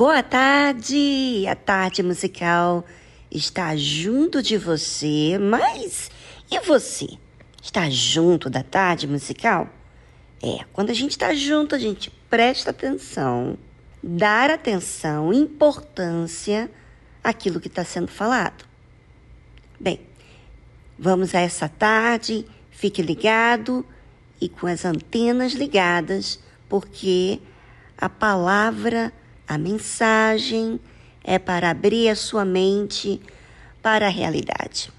Boa tarde! A tarde musical está junto de você, mas e você? Está junto da tarde musical? É, quando a gente está junto, a gente presta atenção, dar atenção, importância àquilo que está sendo falado. Bem, vamos a essa tarde, fique ligado e com as antenas ligadas, porque a palavra a mensagem é para abrir a sua mente para a realidade.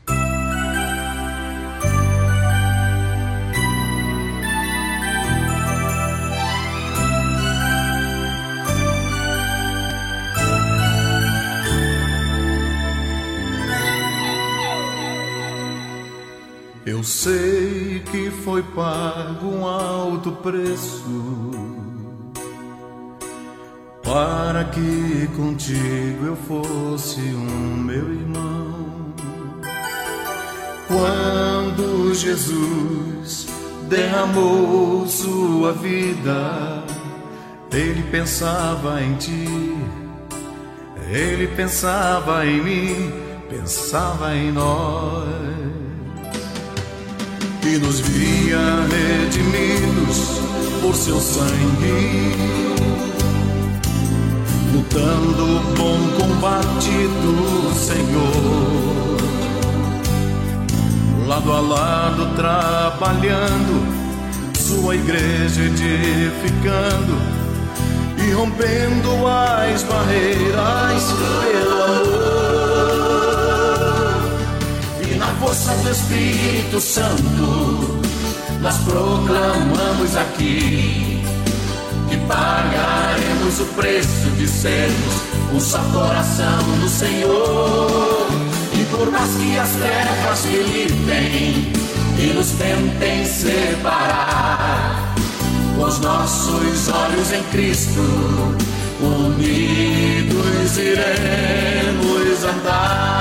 Eu sei que foi pago um alto preço para que contigo eu fosse um meu irmão. Quando Jesus derramou sua vida, ele pensava em ti, ele pensava em mim, pensava em nós. E nos via redimidos por seu sangue lutando o bom combate do Senhor, lado a lado trabalhando, sua igreja edificando e rompendo as barreiras pelo amor. E na força do Espírito Santo, nós proclamamos aqui pagaremos o preço de sermos um só coração do Senhor. E por mais que as trevas militem e nos tentem separar, os nossos olhos em Cristo, unidos iremos andar.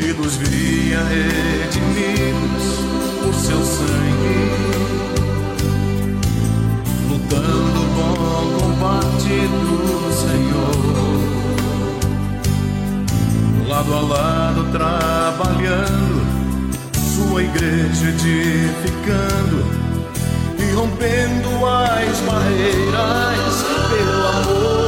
e nos via redimidos por seu sangue, lutando o bom combate do Senhor, lado a lado trabalhando, sua igreja edificando e rompendo as barreiras pelo amor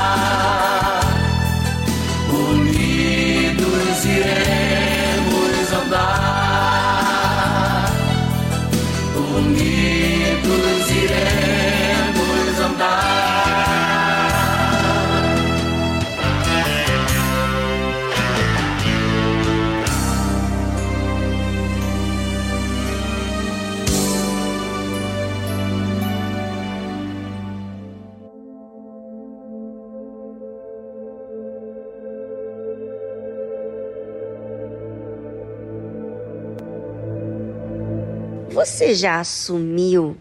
Você já assumiu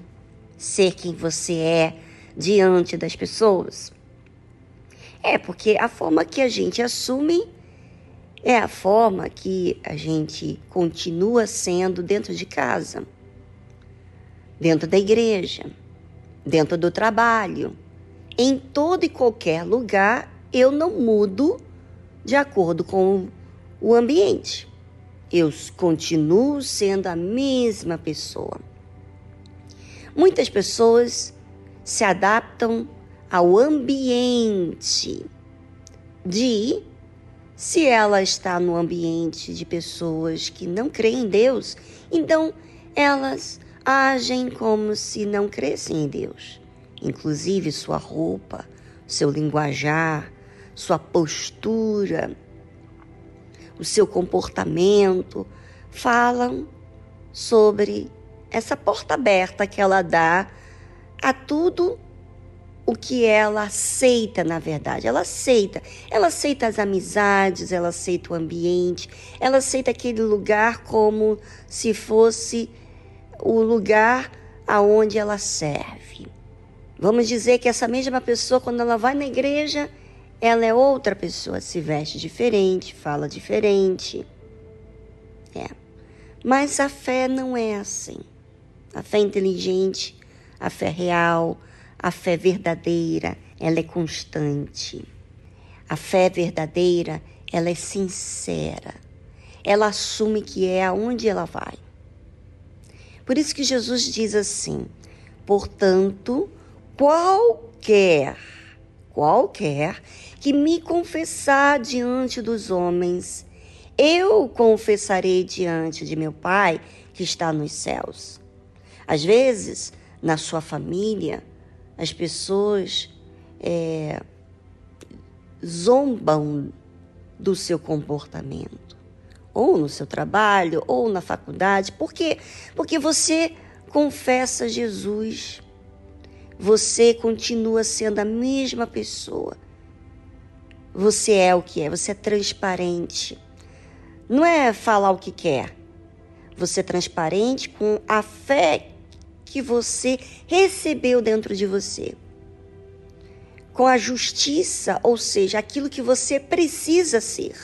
ser quem você é diante das pessoas? É, porque a forma que a gente assume é a forma que a gente continua sendo dentro de casa, dentro da igreja, dentro do trabalho. Em todo e qualquer lugar, eu não mudo de acordo com o ambiente eu continuo sendo a mesma pessoa. Muitas pessoas se adaptam ao ambiente de se ela está no ambiente de pessoas que não creem em Deus, então elas agem como se não crescem em Deus. Inclusive sua roupa, seu linguajar, sua postura o seu comportamento, falam sobre essa porta aberta que ela dá a tudo o que ela aceita, na verdade. Ela aceita. Ela aceita as amizades, ela aceita o ambiente, ela aceita aquele lugar como se fosse o lugar aonde ela serve. Vamos dizer que essa mesma pessoa, quando ela vai na igreja, ela é outra pessoa, se veste diferente, fala diferente. É. Mas a fé não é assim. A fé inteligente, a fé real, a fé verdadeira, ela é constante. A fé verdadeira, ela é sincera. Ela assume que é aonde ela vai. Por isso que Jesus diz assim: portanto, qualquer, qualquer que me confessar diante dos homens, eu confessarei diante de meu Pai que está nos céus. Às vezes, na sua família, as pessoas é, zombam do seu comportamento, ou no seu trabalho, ou na faculdade. Por quê? Porque você confessa Jesus. Você continua sendo a mesma pessoa você é o que é, você é transparente. Não é falar o que quer. Você é transparente com a fé que você recebeu dentro de você. Com a justiça, ou seja, aquilo que você precisa ser.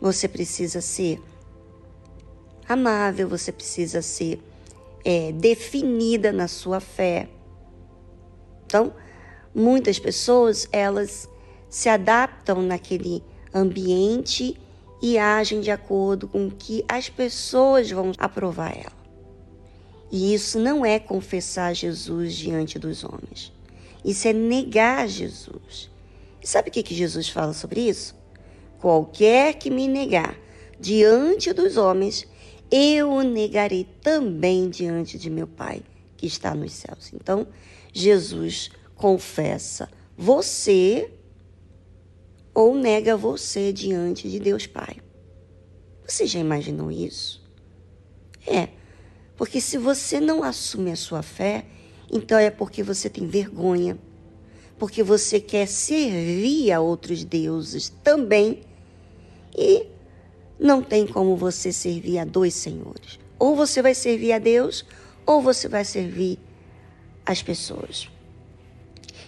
Você precisa ser amável, você precisa ser é, definida na sua fé. Então, Muitas pessoas, elas se adaptam naquele ambiente e agem de acordo com o que as pessoas vão aprovar ela. E isso não é confessar Jesus diante dos homens. Isso é negar Jesus. E sabe o que, que Jesus fala sobre isso? Qualquer que me negar diante dos homens, eu o negarei também diante de meu Pai que está nos céus. Então, Jesus confessa você ou nega você diante de Deus Pai. Você já imaginou isso? É, porque se você não assume a sua fé, então é porque você tem vergonha, porque você quer servir a outros deuses também e não tem como você servir a dois senhores. Ou você vai servir a Deus, ou você vai servir as pessoas.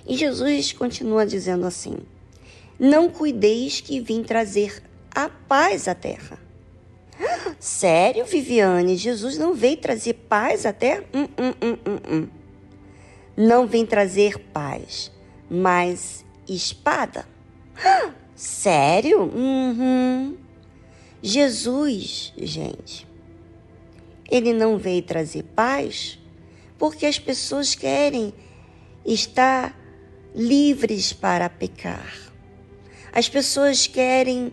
E Jesus continua dizendo assim: Não cuideis que vim trazer a paz à terra. Sério, Viviane? Jesus não veio trazer paz à terra? Hum, hum, hum, hum, hum. Não vem trazer paz, mas espada. Sério? Uhum. Jesus, gente, ele não veio trazer paz porque as pessoas querem estar livres para pecar. As pessoas querem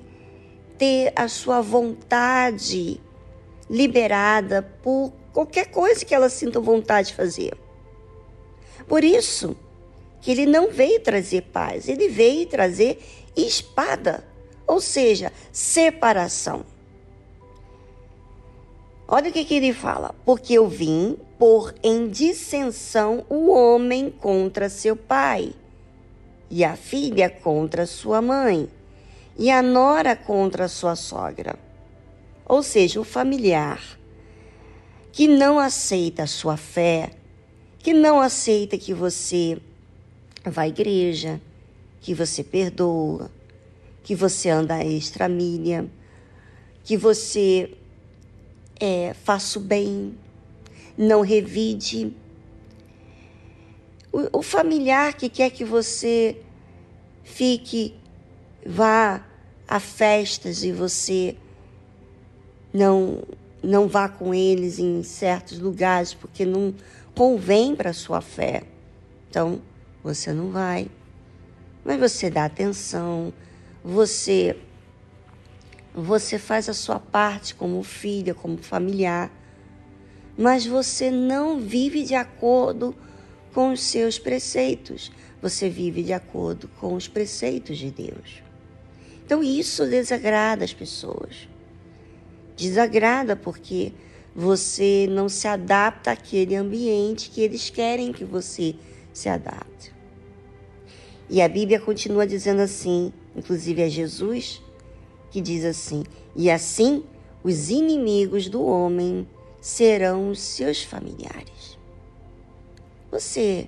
ter a sua vontade liberada por qualquer coisa que elas sintam vontade de fazer. Por isso que ele não veio trazer paz, ele veio trazer espada ou seja, separação. Olha o que, que ele fala. Porque eu vim pôr em dissensão o homem contra seu pai, e a filha contra sua mãe, e a nora contra sua sogra. Ou seja, o familiar que não aceita a sua fé, que não aceita que você vá à igreja, que você perdoa, que você anda extra milha, que você é, faça o bem, não revide. O, o familiar que quer que você fique, vá a festas e você não não vá com eles em certos lugares porque não convém para sua fé. Então, você não vai. Mas você dá atenção, você você faz a sua parte como filha, como familiar, mas você não vive de acordo com os seus preceitos. Você vive de acordo com os preceitos de Deus. Então isso desagrada as pessoas. Desagrada porque você não se adapta àquele ambiente que eles querem que você se adapte. E a Bíblia continua dizendo assim: inclusive é Jesus, que diz assim: E assim os inimigos do homem serão os seus familiares. Você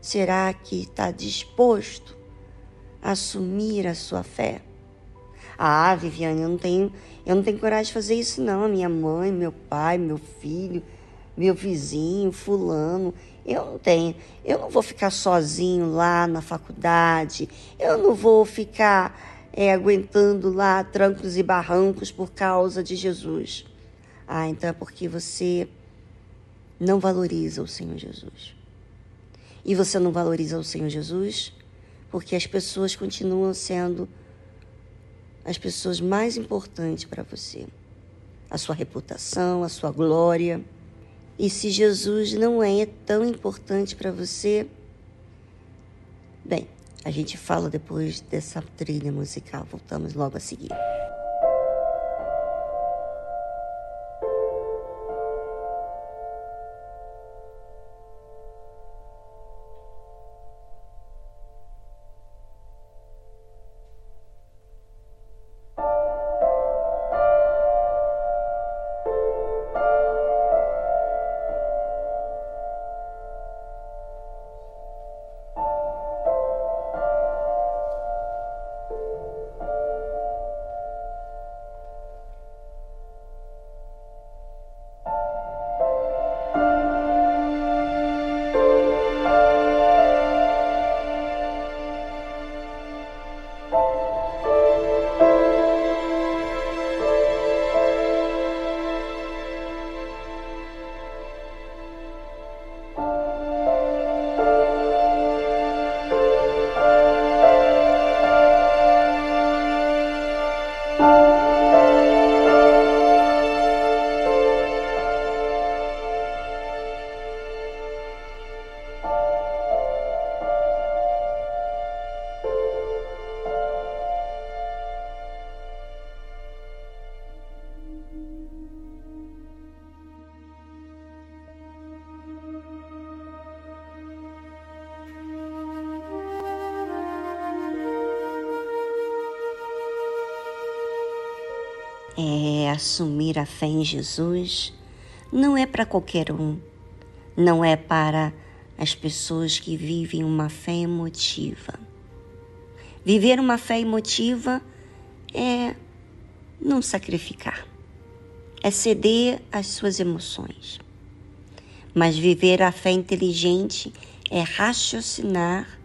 será que está disposto a assumir a sua fé? Ah, Viviane, eu não tenho, eu não tenho coragem de fazer isso não. Minha mãe, meu pai, meu filho, meu vizinho, fulano, eu não tenho. Eu não vou ficar sozinho lá na faculdade. Eu não vou ficar é, aguentando lá trancos e barrancos por causa de Jesus. Ah, então é porque você não valoriza o Senhor Jesus. E você não valoriza o Senhor Jesus porque as pessoas continuam sendo as pessoas mais importantes para você. A sua reputação, a sua glória. E se Jesus não é tão importante para você, bem, a gente fala depois dessa trilha musical. Voltamos logo a seguir. Assumir a fé em Jesus não é para qualquer um, não é para as pessoas que vivem uma fé emotiva. Viver uma fé emotiva é não sacrificar, é ceder às suas emoções. Mas viver a fé inteligente é raciocinar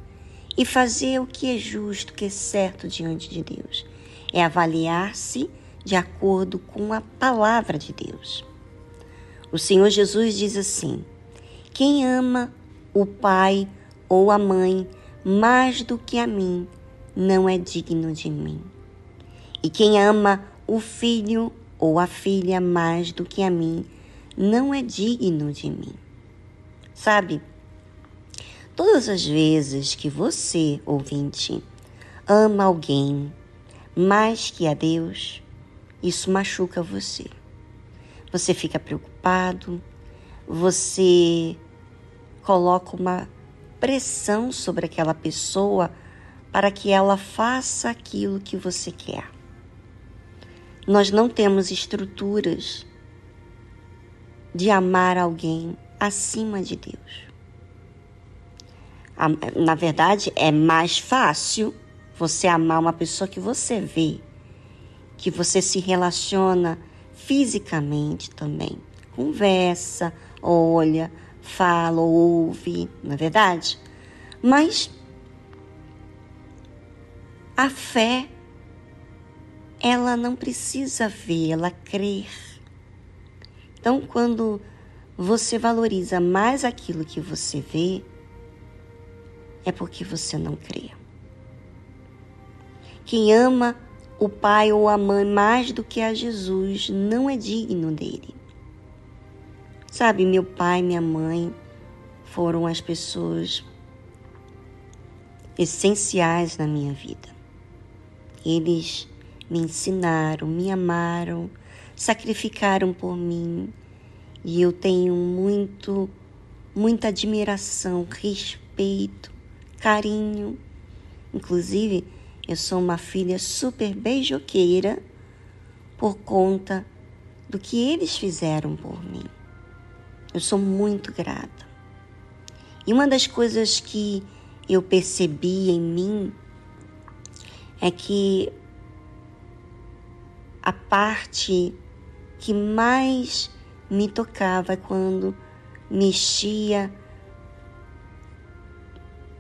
e fazer o que é justo, o que é certo diante de Deus. É avaliar-se de acordo com a palavra de Deus. O Senhor Jesus diz assim: Quem ama o pai ou a mãe mais do que a mim não é digno de mim. E quem ama o filho ou a filha mais do que a mim não é digno de mim. Sabe? Todas as vezes que você, ouvinte, ama alguém mais que a Deus, isso machuca você. Você fica preocupado, você coloca uma pressão sobre aquela pessoa para que ela faça aquilo que você quer. Nós não temos estruturas de amar alguém acima de Deus. Na verdade, é mais fácil você amar uma pessoa que você vê, que você se relaciona fisicamente também. Conversa, olha, fala, ouve, não é verdade? Mas a fé, ela não precisa ver, ela crer. Então, quando você valoriza mais aquilo que você vê, é porque você não crê. Quem ama o pai ou a mãe mais do que a Jesus não é digno dele. Sabe, meu pai e minha mãe foram as pessoas essenciais na minha vida. Eles me ensinaram, me amaram, sacrificaram por mim e eu tenho muito, muita admiração, respeito carinho. Inclusive, eu sou uma filha super beijoqueira por conta do que eles fizeram por mim. Eu sou muito grata. E uma das coisas que eu percebi em mim é que a parte que mais me tocava é quando mexia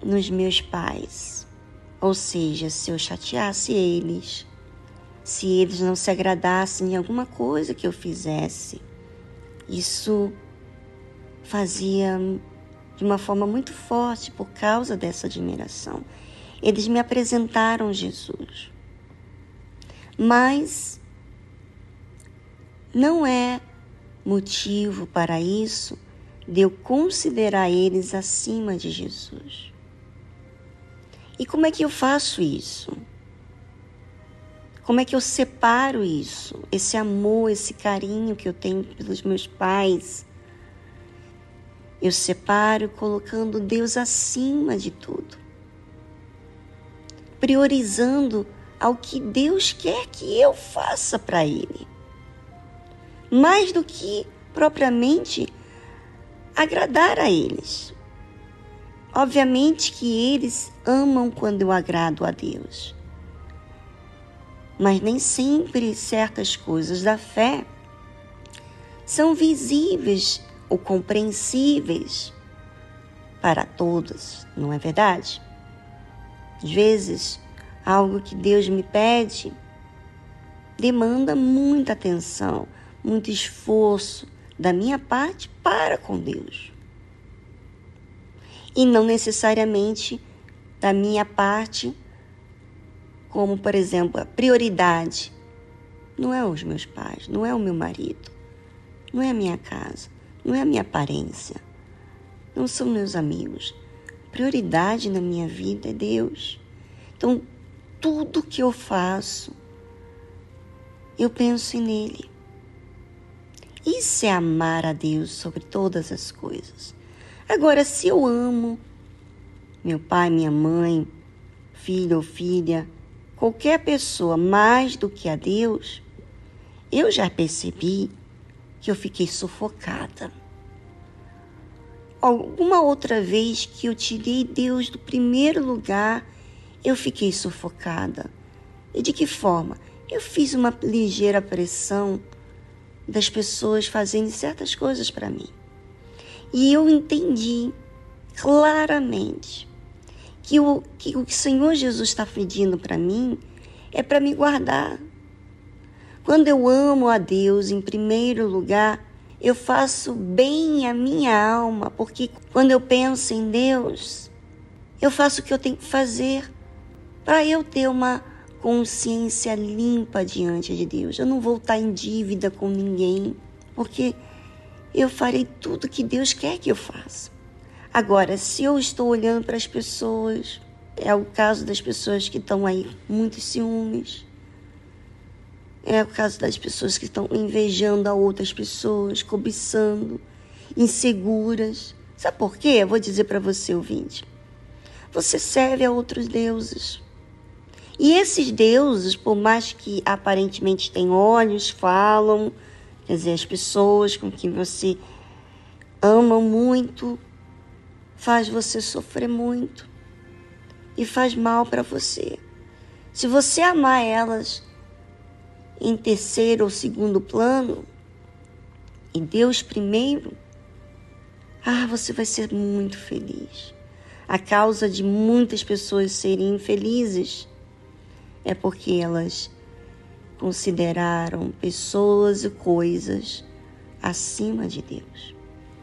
nos meus pais. Ou seja, se eu chateasse eles, se eles não se agradassem em alguma coisa que eu fizesse, isso fazia de uma forma muito forte por causa dessa admiração. Eles me apresentaram Jesus. Mas não é motivo para isso de eu considerar eles acima de Jesus. E como é que eu faço isso? Como é que eu separo isso? Esse amor, esse carinho que eu tenho pelos meus pais. Eu separo colocando Deus acima de tudo. Priorizando ao que Deus quer que eu faça para Ele. Mais do que propriamente agradar a eles. Obviamente que eles amam quando eu agrado a Deus. Mas nem sempre certas coisas da fé são visíveis ou compreensíveis para todos, não é verdade? Às vezes, algo que Deus me pede demanda muita atenção, muito esforço da minha parte para com Deus e não necessariamente da minha parte, como por exemplo, a prioridade não é os meus pais, não é o meu marido, não é a minha casa, não é a minha aparência, não são meus amigos. Prioridade na minha vida é Deus. Então, tudo que eu faço, eu penso nele. Isso é amar a Deus sobre todas as coisas. Agora, se eu amo meu pai, minha mãe, filho ou filha, qualquer pessoa mais do que a Deus, eu já percebi que eu fiquei sufocada. Alguma outra vez que eu tirei Deus do primeiro lugar, eu fiquei sufocada. E de que forma? Eu fiz uma ligeira pressão das pessoas fazendo certas coisas para mim. E eu entendi claramente que o que o Senhor Jesus está pedindo para mim é para me guardar. Quando eu amo a Deus em primeiro lugar, eu faço bem à minha alma, porque quando eu penso em Deus, eu faço o que eu tenho que fazer para eu ter uma consciência limpa diante de Deus. Eu não vou estar em dívida com ninguém, porque eu farei tudo que Deus quer que eu faça. Agora, se eu estou olhando para as pessoas, é o caso das pessoas que estão aí muitos ciúmes, é o caso das pessoas que estão invejando a outras pessoas, cobiçando, inseguras. Sabe por quê? Eu vou dizer para você, ouvinte. Você serve a outros deuses. E esses deuses, por mais que aparentemente têm olhos, falam, quer dizer, as pessoas com quem você ama muito, faz você sofrer muito e faz mal para você. Se você amar elas em terceiro ou segundo plano e Deus primeiro, ah, você vai ser muito feliz. A causa de muitas pessoas serem infelizes é porque elas consideraram pessoas e coisas acima de Deus.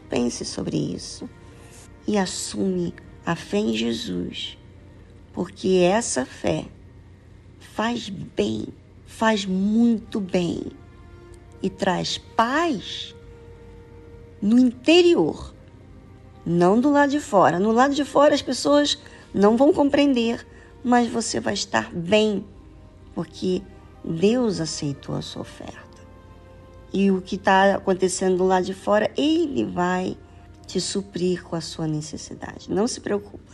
Pense sobre isso e assume a fé em Jesus, porque essa fé faz bem, faz muito bem e traz paz no interior, não do lado de fora. No lado de fora as pessoas não vão compreender, mas você vai estar bem porque Deus aceitou a sua oferta. E o que está acontecendo lá de fora, Ele vai te suprir com a sua necessidade. Não se preocupa.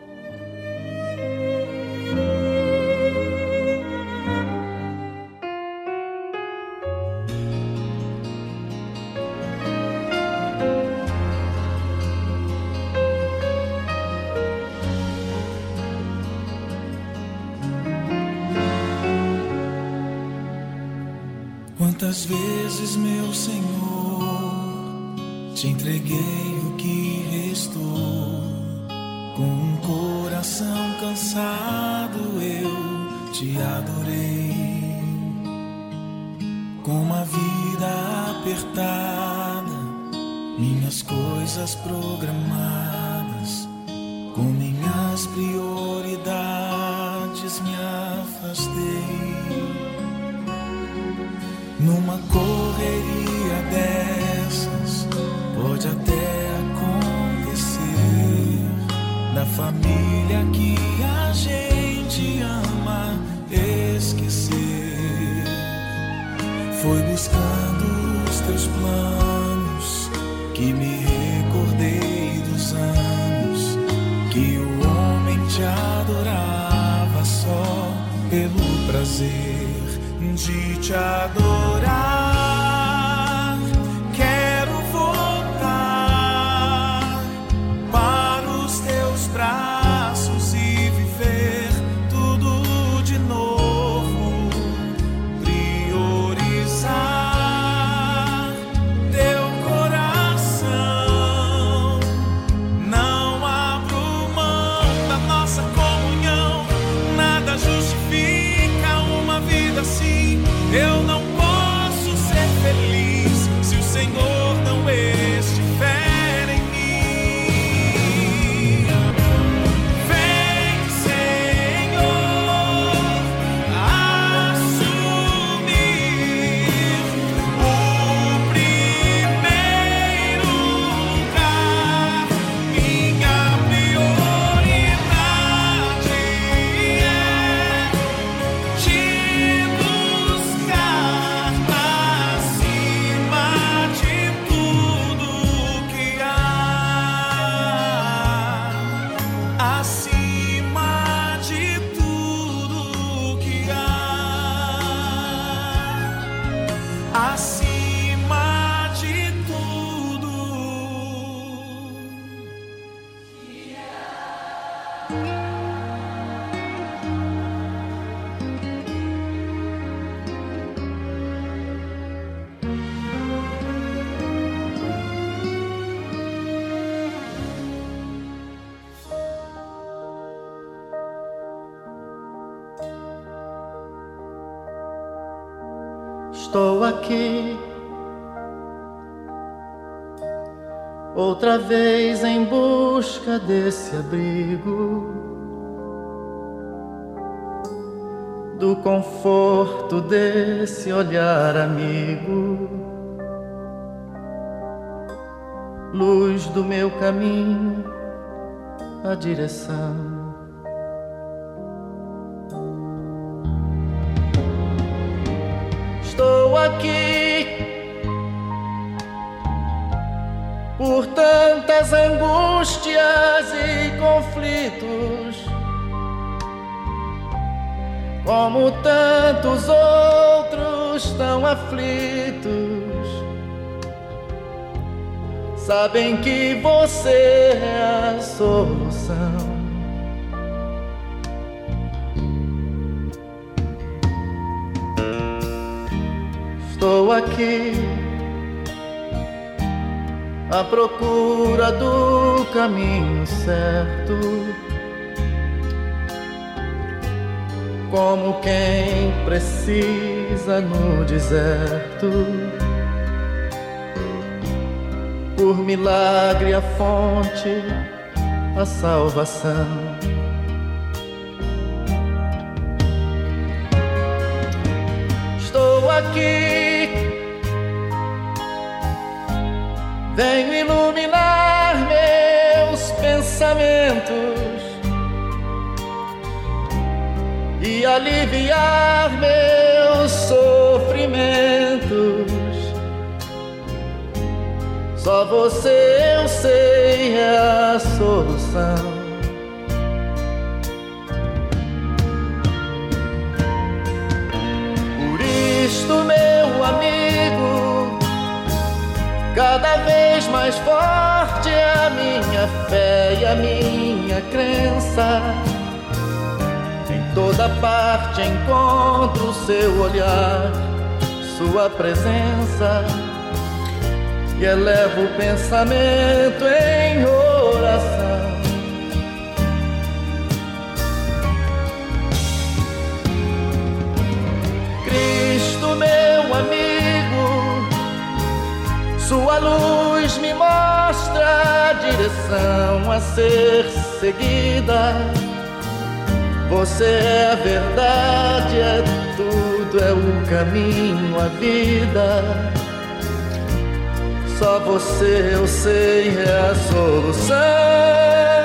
Quantas vezes, meu Senhor, te entreguei o que restou. Com um coração cansado eu te adorei. Com uma vida apertada, minhas coisas programadas, com minhas prioridades me afastei. Família que a gente ama esquecer. Foi buscando os teus planos que me recordei dos anos que o homem te adorava só pelo prazer de te adorar. Outra vez em busca desse abrigo, do conforto desse olhar amigo, luz do meu caminho, a direção. Estou aqui por tantas angústias e conflitos, como tantos outros tão aflitos. Sabem que você é a solução. Estou aqui à procura do caminho certo. Como quem precisa no deserto. Por milagre a fonte, a salvação. Estou aqui Venho iluminar meus pensamentos e aliviar meus sofrimentos. Só você eu sei é a solução. Cada vez mais forte é a minha fé e a minha crença. Em toda parte encontro seu olhar Sua presença e elevo o pensamento em oração. Cristo, meu amigo, Sua luz me mostra a direção a ser seguida. Você é a verdade, é tudo, é o caminho, a vida. Só você eu sei é a solução.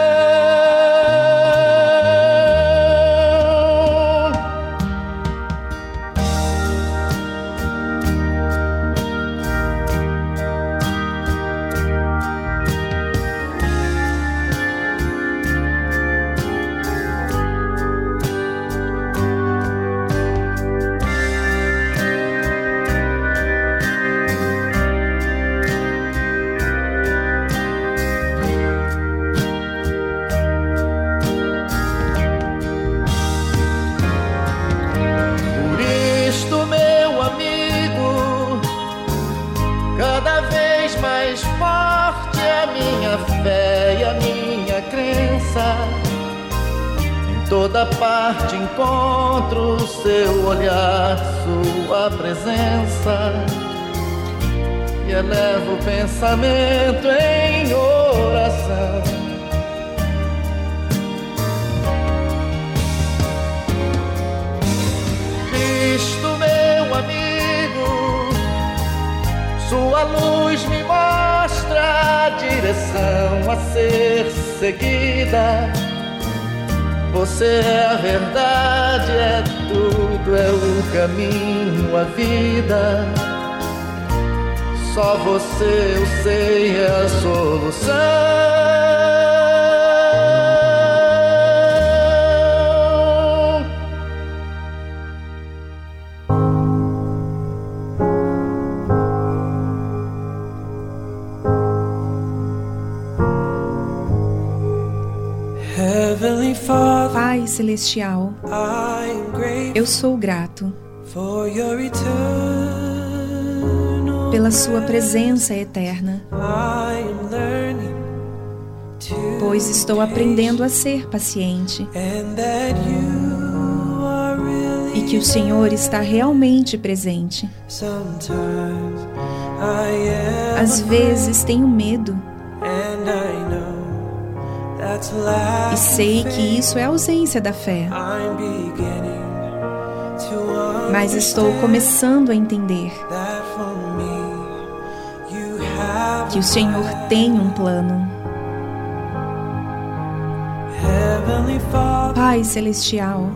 Encontro seu olhar, sua presença e elevo o pensamento em oração. Cristo, meu amigo, sua luz me mostra a direção a ser seguida você é a verdade, é tudo, é o caminho, a vida. Só você eu sei é a solução. Celestial, eu sou grato pela Sua presença eterna, pois estou aprendendo a ser paciente e que o Senhor está realmente presente. Às vezes tenho medo e sei que isso é ausência da fé. Mas estou começando a entender que o Senhor tem um plano. Pai Celestial,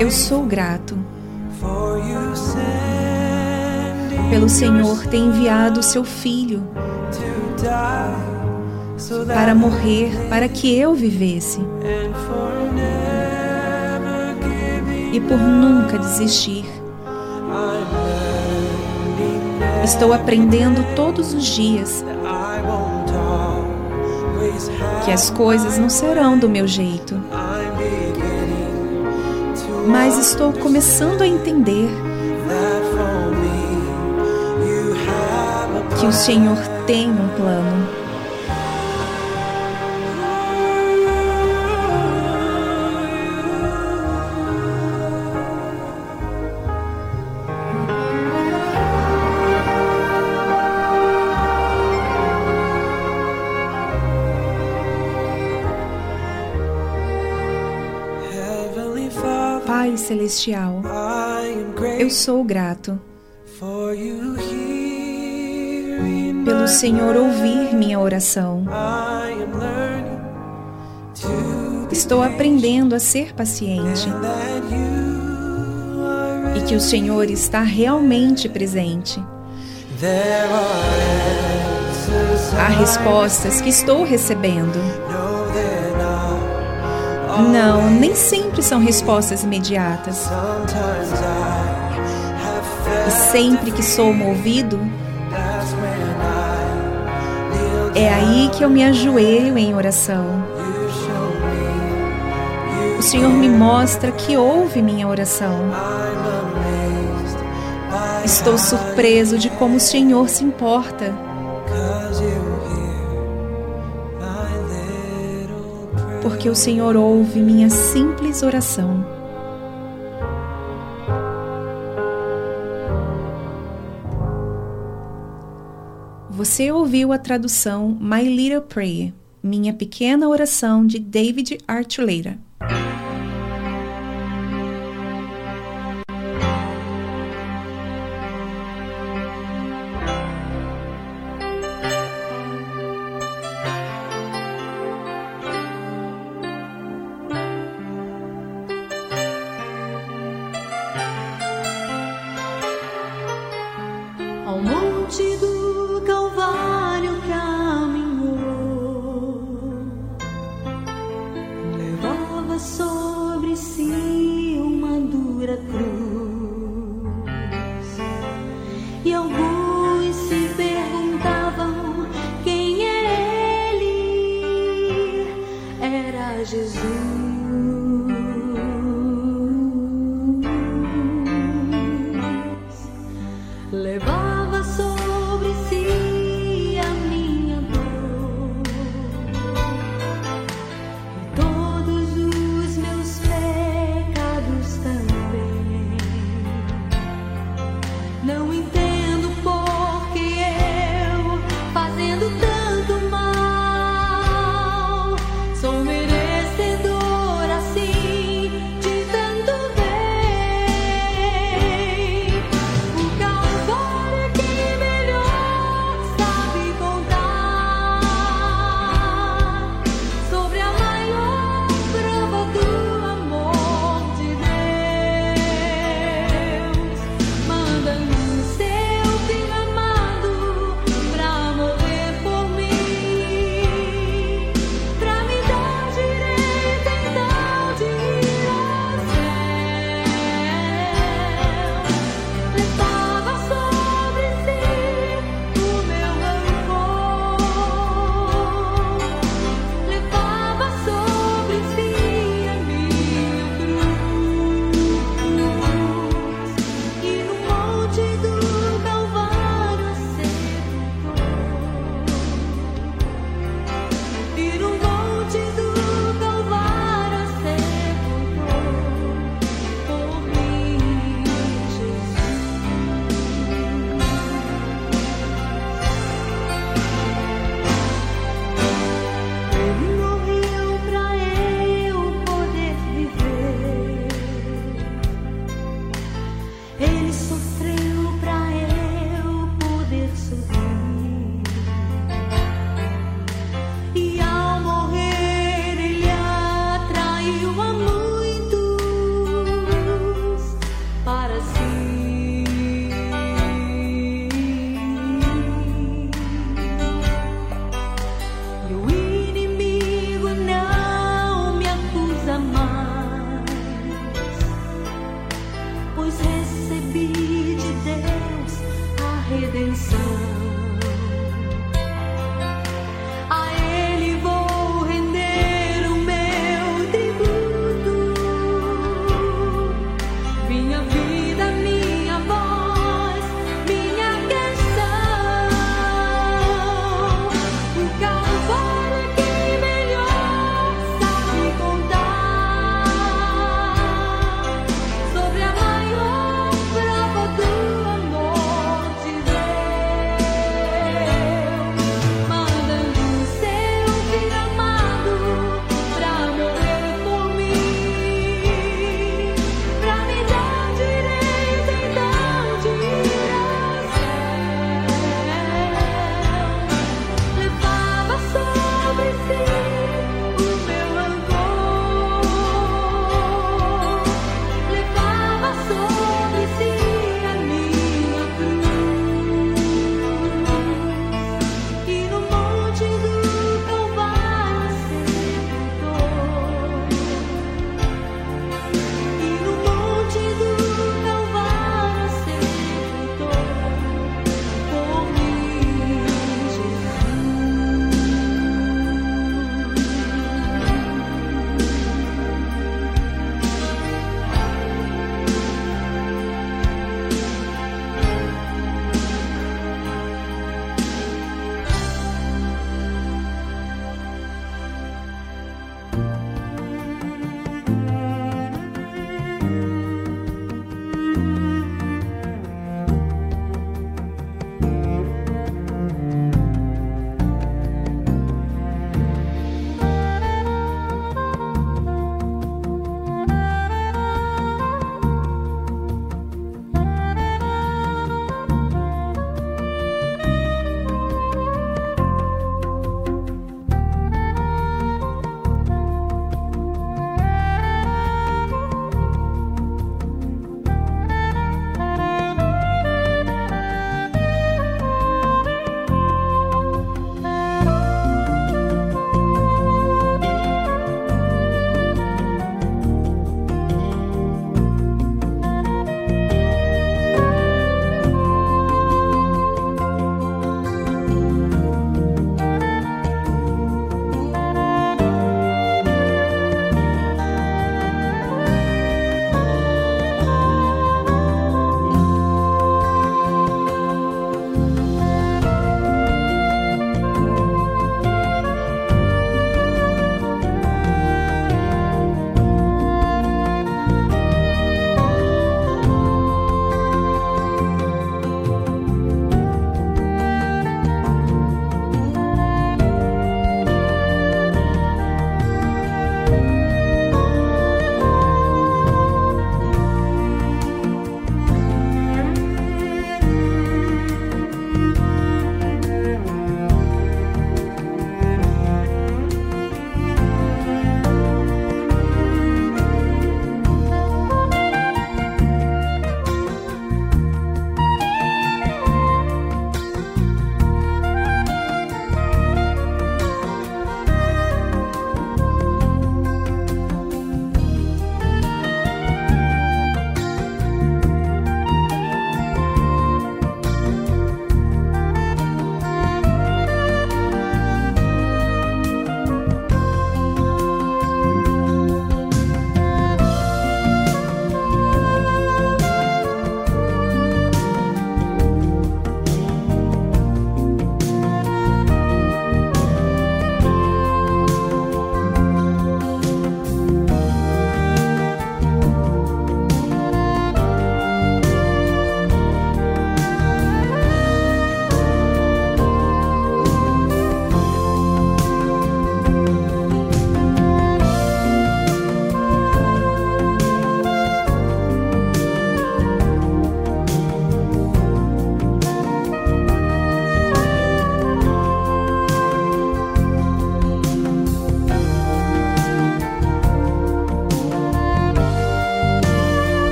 eu sou grato pelo Senhor ter enviado o seu Filho para morrer, para que eu vivesse. E por nunca desistir. Estou aprendendo todos os dias que as coisas não serão do meu jeito. Mas estou começando a entender que o Senhor tem um plano. Celestial, eu sou grato pelo Senhor ouvir minha oração. Estou aprendendo a ser paciente. e que o Senhor está realmente presente. Há respostas que estou recebendo não, nem sempre são respostas imediatas. E sempre que sou movido, é aí que eu me ajoelho em oração. O Senhor me mostra que ouve minha oração. Estou surpreso de como o Senhor se importa. Porque o Senhor ouve minha simples oração. Você ouviu a tradução My Little Prayer, Minha Pequena Oração de David Archuleta.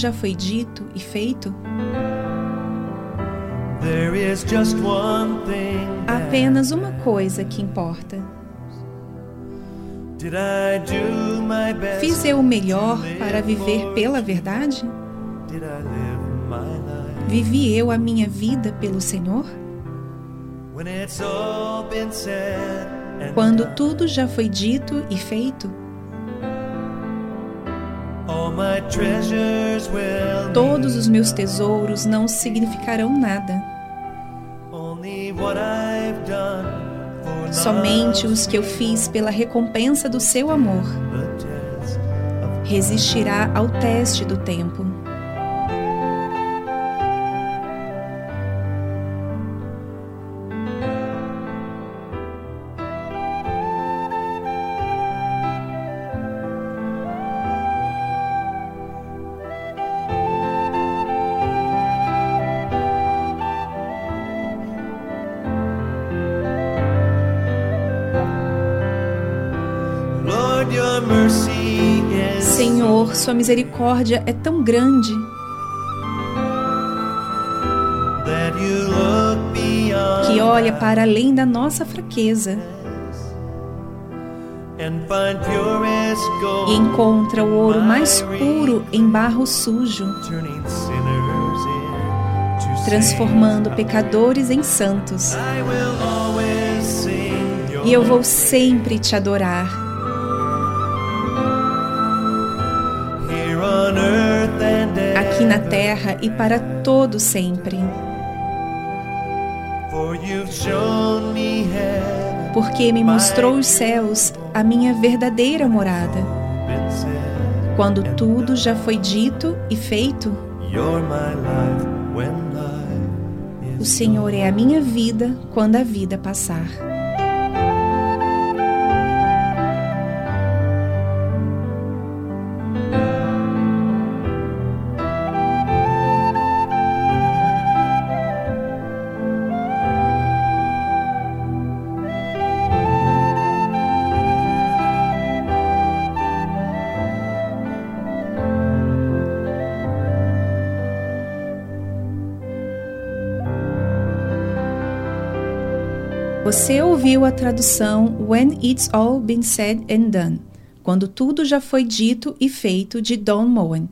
Já foi dito e feito, há apenas uma coisa que importa. Fiz eu o melhor para viver pela verdade? Vivi eu a minha vida pelo Senhor? Quando tudo já foi dito e feito, Todos os meus tesouros não significarão nada. Somente os que eu fiz pela recompensa do seu amor resistirá ao teste do tempo. Sua misericórdia é tão grande que olha para além da nossa fraqueza e encontra o ouro mais puro em barro sujo, transformando pecadores em santos. E eu vou sempre te adorar. Terra e para todo sempre. Porque me mostrou os céus, a minha verdadeira morada. Quando tudo já foi dito e feito, o Senhor é a minha vida quando a vida passar. Você ouviu a tradução When It's All Been Said and Done, quando tudo já foi dito e feito de Don Moen.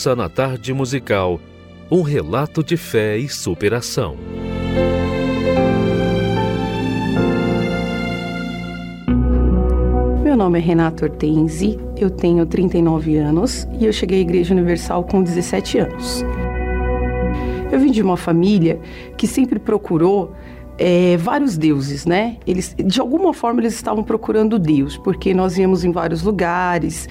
Ouça na tarde musical um relato de fé e superação. Meu nome é Renato Hortense, eu tenho 39 anos e eu cheguei à Igreja Universal com 17 anos. Eu vim de uma família que sempre procurou eh, vários deuses, né? Eles, de alguma forma, eles estavam procurando Deus, porque nós íamos em vários lugares,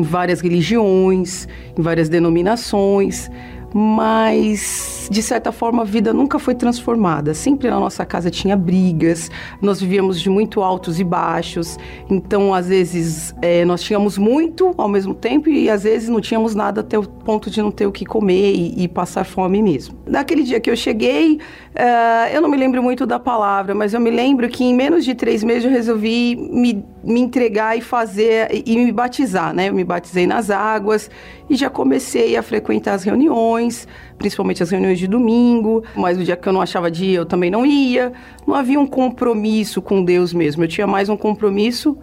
em várias religiões, em várias denominações, mas de certa forma a vida nunca foi transformada. Sempre na nossa casa tinha brigas, nós vivíamos de muito altos e baixos, então às vezes eh, nós tínhamos muito ao mesmo tempo e às vezes não tínhamos nada até o ponto de não ter o que comer e, e passar fome mesmo. Naquele dia que eu cheguei, eh, eu não me lembro muito da palavra, mas eu me lembro que em menos de três meses eu resolvi me, me entregar e fazer e me batizar, né? Eu me batizei nas águas e já comecei a frequentar as reuniões, principalmente as reuniões de domingo, mas o dia que eu não achava de ir, eu também não ia. Não havia um compromisso com Deus mesmo, eu tinha mais um compromisso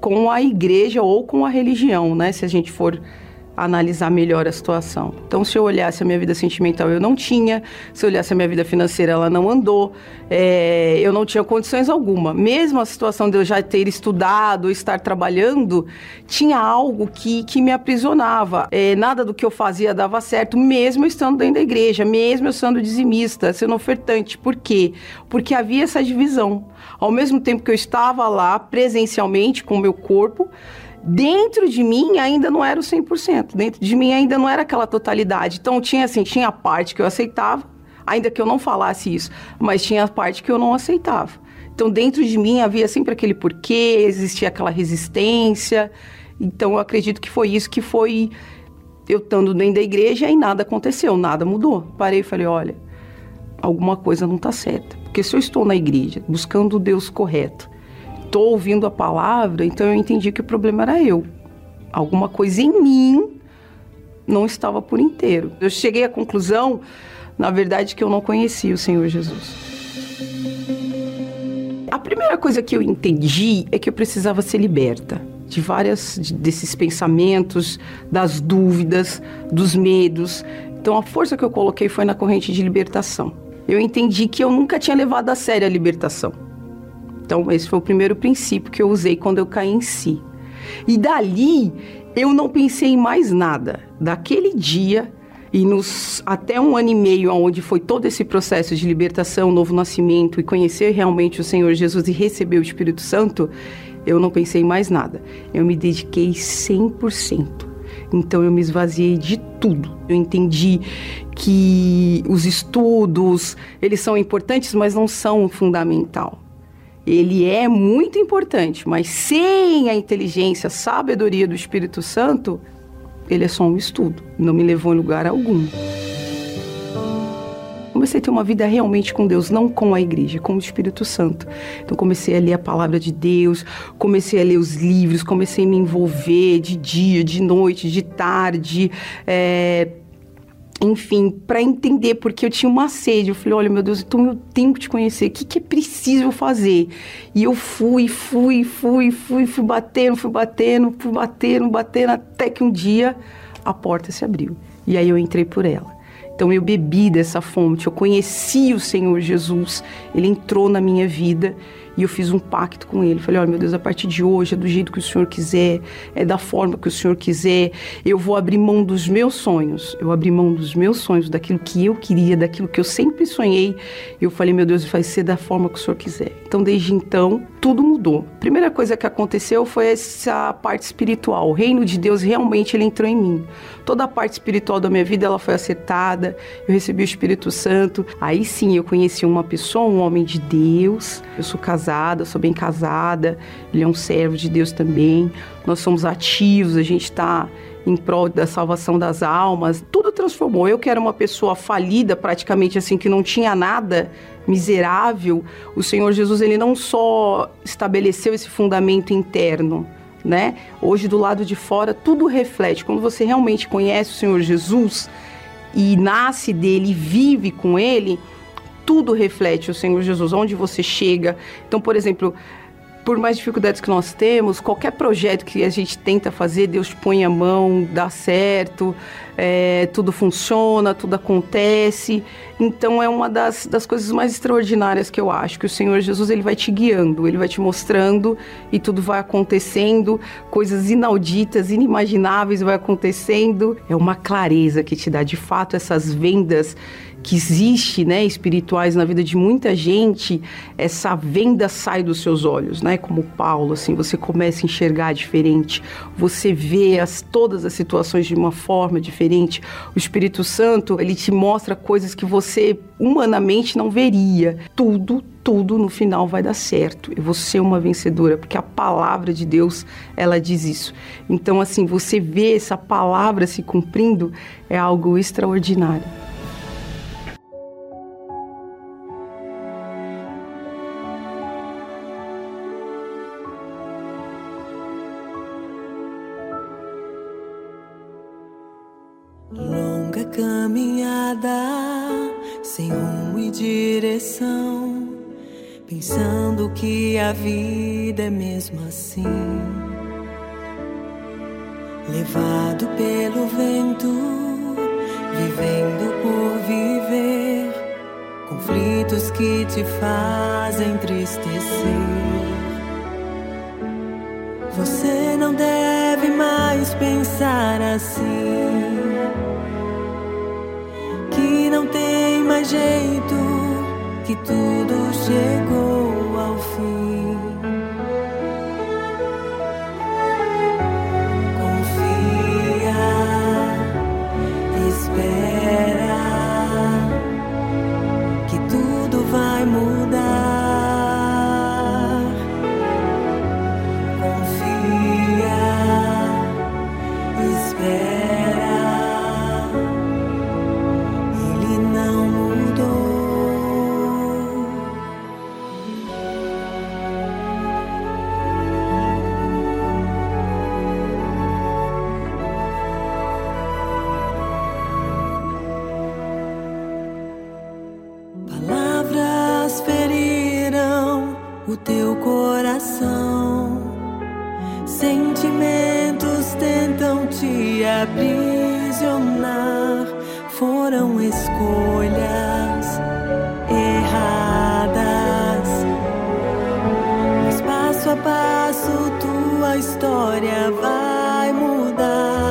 com a igreja ou com a religião, né? Se a gente for analisar melhor a situação. Então, se eu olhasse a minha vida sentimental, eu não tinha. Se eu olhasse a minha vida financeira, ela não andou. É, eu não tinha condições alguma. Mesmo a situação de eu já ter estudado, estar trabalhando, tinha algo que, que me aprisionava. É, nada do que eu fazia dava certo, mesmo eu estando dentro da igreja, mesmo eu sendo dizimista, sendo ofertante. Por quê? Porque havia essa divisão. Ao mesmo tempo que eu estava lá presencialmente com o meu corpo, dentro de mim ainda não era o 100%, dentro de mim ainda não era aquela totalidade. Então tinha assim, tinha a parte que eu aceitava, ainda que eu não falasse isso, mas tinha a parte que eu não aceitava. Então dentro de mim havia sempre aquele porquê, existia aquela resistência. Então eu acredito que foi isso que foi eu estando dentro da igreja e nada aconteceu, nada mudou. Parei e falei, olha, alguma coisa não está certa. Porque se eu estou na igreja buscando o Deus correto, estou ouvindo a palavra, então eu entendi que o problema era eu. Alguma coisa em mim não estava por inteiro. Eu cheguei à conclusão, na verdade, que eu não conhecia o Senhor Jesus. A primeira coisa que eu entendi é que eu precisava ser liberta de várias desses pensamentos, das dúvidas, dos medos. Então a força que eu coloquei foi na corrente de libertação. Eu entendi que eu nunca tinha levado a sério a libertação. Então, esse foi o primeiro princípio que eu usei quando eu caí em si. E dali, eu não pensei em mais nada. Daquele dia e nos até um ano e meio, onde foi todo esse processo de libertação, novo nascimento e conhecer realmente o Senhor Jesus e receber o Espírito Santo, eu não pensei em mais nada. Eu me dediquei 100%. Então eu me esvaziei de tudo. Eu entendi que os estudos, eles são importantes, mas não são fundamental ele é muito importante, mas sem a inteligência, a sabedoria do Espírito Santo, ele é só um estudo, não me levou em lugar algum. Comecei a ter uma vida realmente com Deus, não com a igreja, com o Espírito Santo. Então comecei a ler a palavra de Deus, comecei a ler os livros, comecei a me envolver de dia, de noite, de tarde. É enfim, para entender, porque eu tinha uma sede. Eu falei, olha, meu Deus, então eu tenho que te conhecer. O que, que é preciso fazer? E eu fui, fui, fui, fui, fui batendo, fui batendo, fui batendo, batendo, até que um dia a porta se abriu. E aí eu entrei por ela. Então eu bebi dessa fonte, eu conheci o Senhor Jesus, ele entrou na minha vida e eu fiz um pacto com ele. Falei: olha, meu Deus, a partir de hoje é do jeito que o Senhor quiser, é da forma que o Senhor quiser. Eu vou abrir mão dos meus sonhos. Eu abri mão dos meus sonhos, daquilo que eu queria, daquilo que eu sempre sonhei. Eu falei: meu Deus, vai ser da forma que o Senhor quiser. Então, desde então, tudo mudou. A primeira coisa que aconteceu foi essa parte espiritual. O reino de Deus realmente ele entrou em mim. Toda a parte espiritual da minha vida ela foi acertada. Eu recebi o Espírito Santo. Aí sim eu conheci uma pessoa, um homem de Deus. Eu sou casada, sou bem casada. Ele é um servo de Deus também. Nós somos ativos, a gente está em prol da salvação das almas. Tudo transformou. Eu que era uma pessoa falida, praticamente assim, que não tinha nada, miserável, o Senhor Jesus ele não só estabeleceu esse fundamento interno, né? Hoje do lado de fora tudo reflete. Quando você realmente conhece o Senhor Jesus e nasce dele vive com ele, tudo reflete o Senhor Jesus, onde você chega. Então, por exemplo, por mais dificuldades que nós temos, qualquer projeto que a gente tenta fazer, Deus põe a mão, dá certo, é, tudo funciona, tudo acontece. Então é uma das, das coisas mais extraordinárias que eu acho, que o Senhor Jesus ele vai te guiando, ele vai te mostrando e tudo vai acontecendo, coisas inauditas, inimagináveis vai acontecendo. É uma clareza que te dá de fato essas vendas que existe, né, espirituais na vida de muita gente, essa venda sai dos seus olhos, né? Como Paulo, assim, você começa a enxergar diferente, você vê as, todas as situações de uma forma diferente. O Espírito Santo, ele te mostra coisas que você humanamente não veria. Tudo, tudo no final vai dar certo. Eu vou ser uma vencedora, porque a palavra de Deus, ela diz isso. Então, assim, você vê essa palavra se cumprindo é algo extraordinário. Caminhada sem rumo e direção, pensando que a vida é mesmo assim. Levado pelo vento, vivendo por viver, conflitos que te fazem entristecer. Você não deve mais pensar assim que não tem mais jeito, que tudo chegou aprisionar foram escolhas erradas. Mas passo a passo tua história vai mudar.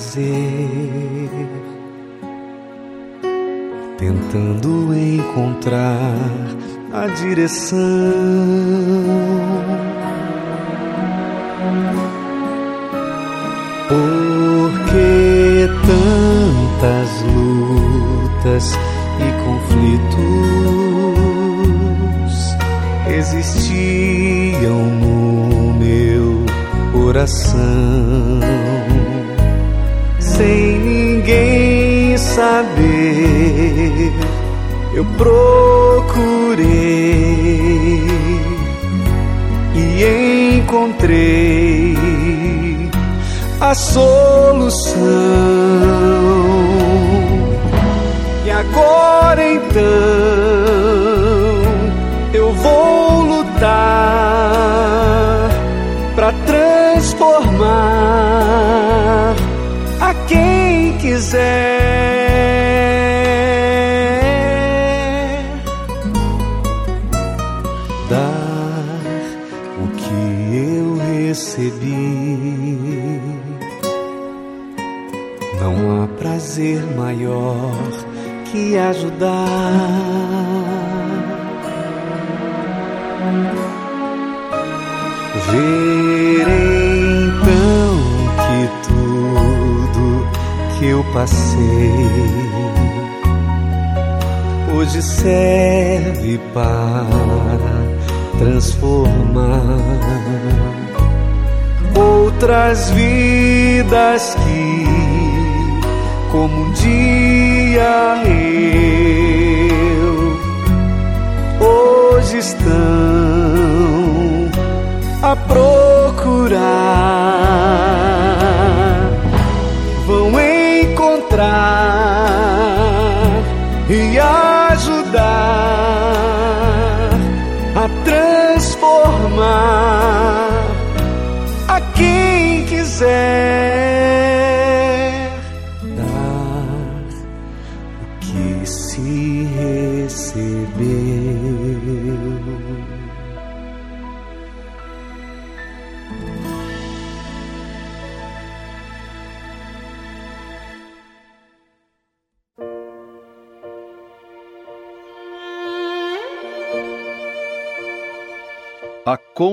Fazer,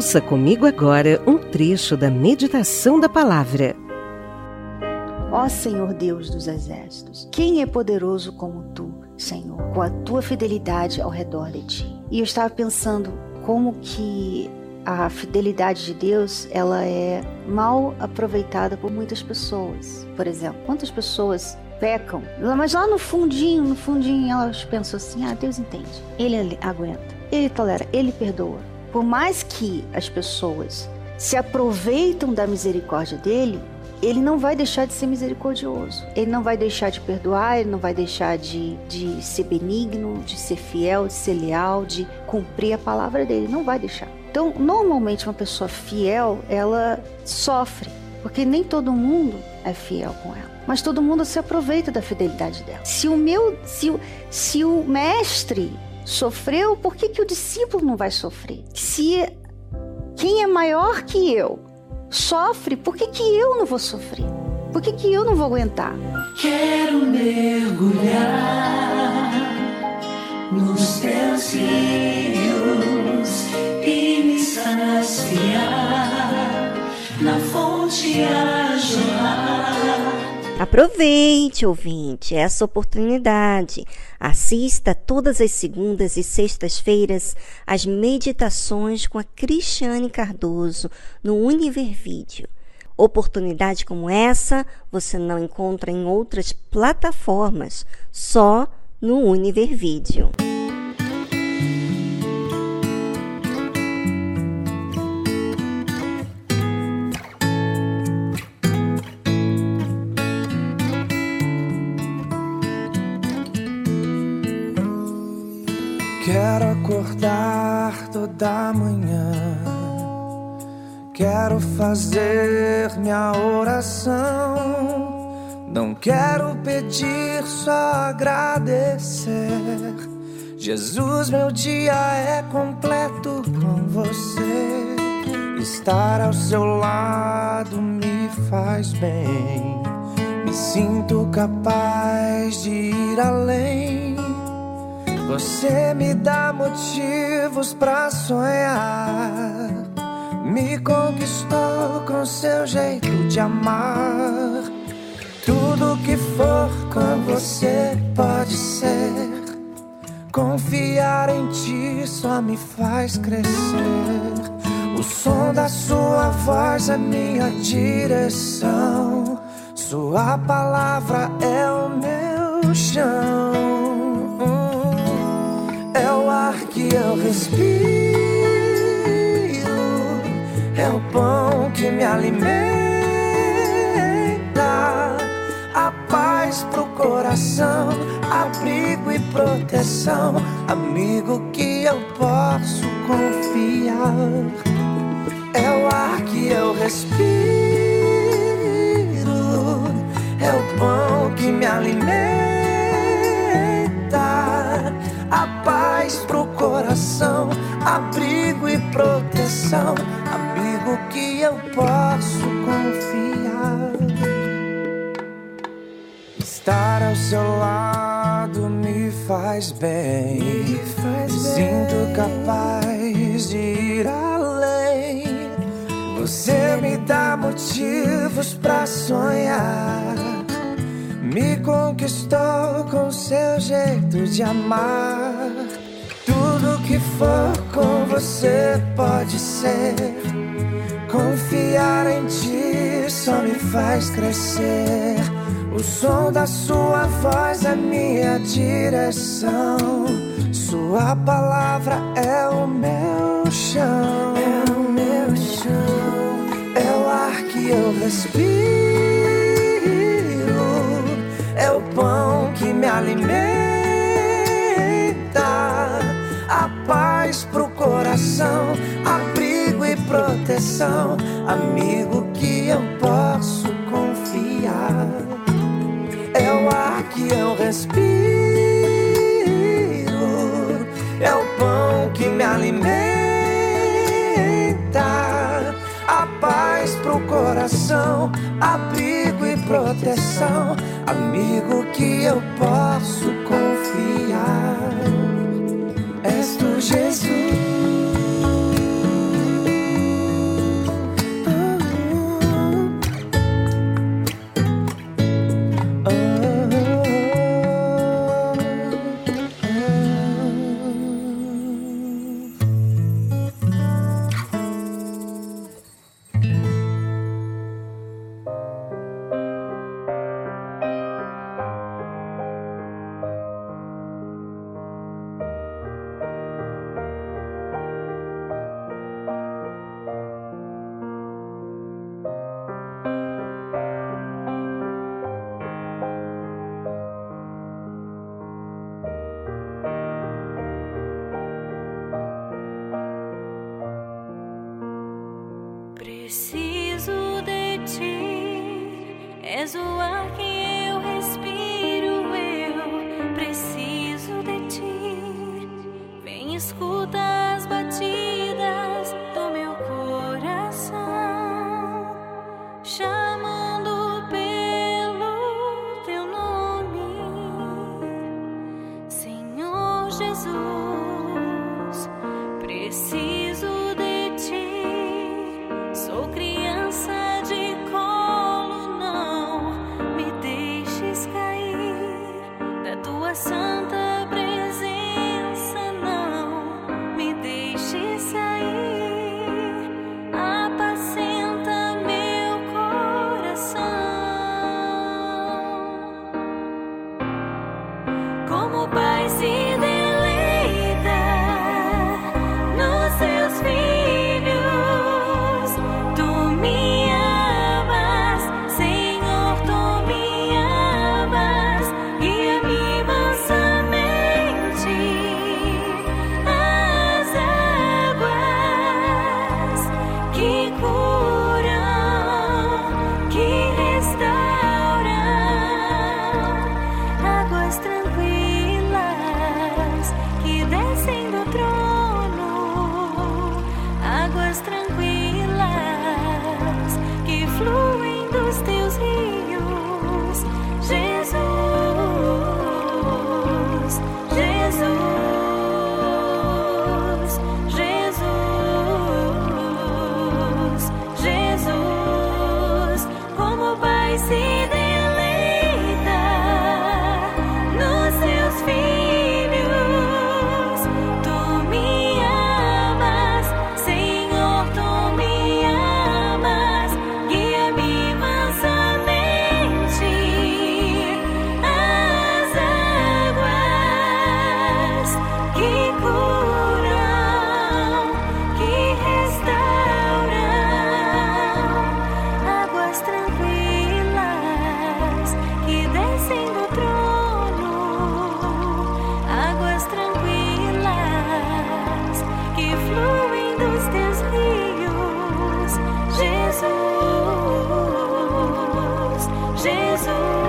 Ouça comigo agora um trecho da meditação da palavra. Ó Senhor Deus dos exércitos, quem é poderoso como tu, Senhor, com a tua fidelidade ao redor de ti? E eu estava pensando como que a fidelidade de Deus ela é mal aproveitada por muitas pessoas. Por exemplo, quantas pessoas pecam, mas lá no fundinho, no fundinho elas pensam assim: ah, Deus entende, Ele aguenta, Ele tolera, Ele perdoa. Por mais que as pessoas se aproveitam da misericórdia dele, ele não vai deixar de ser misericordioso. Ele não vai deixar de perdoar, ele não vai deixar de, de ser benigno, de ser fiel, de ser leal, de cumprir a palavra dele. Não vai deixar. Então, normalmente, uma pessoa fiel, ela sofre, porque nem todo mundo é fiel com ela. Mas todo mundo se aproveita da fidelidade dela. Se o meu, se se o mestre sofreu, por que, que o discípulo não vai sofrer? Se quem é maior que eu sofre, por que, que eu não vou sofrer? Por que, que eu não vou aguentar? Quero mergulhar nos teus rios e me saciar na fonte a jorrar Aproveite, ouvinte, essa oportunidade. Assista todas as segundas e sextas-feiras às meditações com a Cristiane Cardoso no Univer Vídeo. Oportunidade como essa você não encontra em outras plataformas, só no Univer Vídeo. Quero acordar toda manhã. Quero fazer minha oração. Não quero pedir, só agradecer. Jesus, meu dia é completo com você. Estar ao seu lado me faz bem. Me sinto capaz de ir além você me dá motivos pra sonhar. Me conquistou com seu jeito de amar. Tudo que for com você pode ser. Confiar em ti só me faz crescer. O som da sua voz é minha direção. Sua palavra é o meu chão que eu respiro, é o pão que me alimenta, a paz pro coração, abrigo e proteção, amigo que eu posso confiar. É o ar que eu respiro, é o pão que me alimenta coração, abrigo e proteção, amigo que eu posso confiar. Estar ao seu lado me faz bem, me faz sinto capaz de ir além. Você me dá motivos para sonhar me conquistou com seu jeito de amar. Você pode ser. Confiar em ti só me faz crescer. O som da sua voz é minha direção. Sua palavra é o meu chão. É o meu chão. É o ar que eu respiro é o pão que me alimenta, proteção, amigo que eu posso confiar. É o ar que eu respiro, é o pão que me alimenta a paz pro coração, abrigo e proteção, amigo que eu posso confiar. És tu, Jesus. Jesus.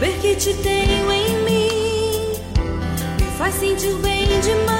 Saber que te tenho em mim me faz sentir bem demais.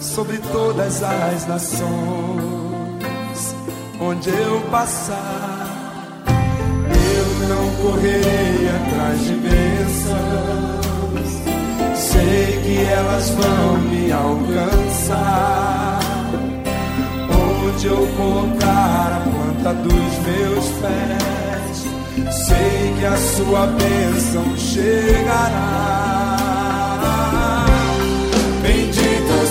Sobre todas as nações, onde eu passar, eu não correrei atrás de bênçãos, sei que elas vão me alcançar. Onde eu colocar a planta dos meus pés, sei que a sua bênção chegará.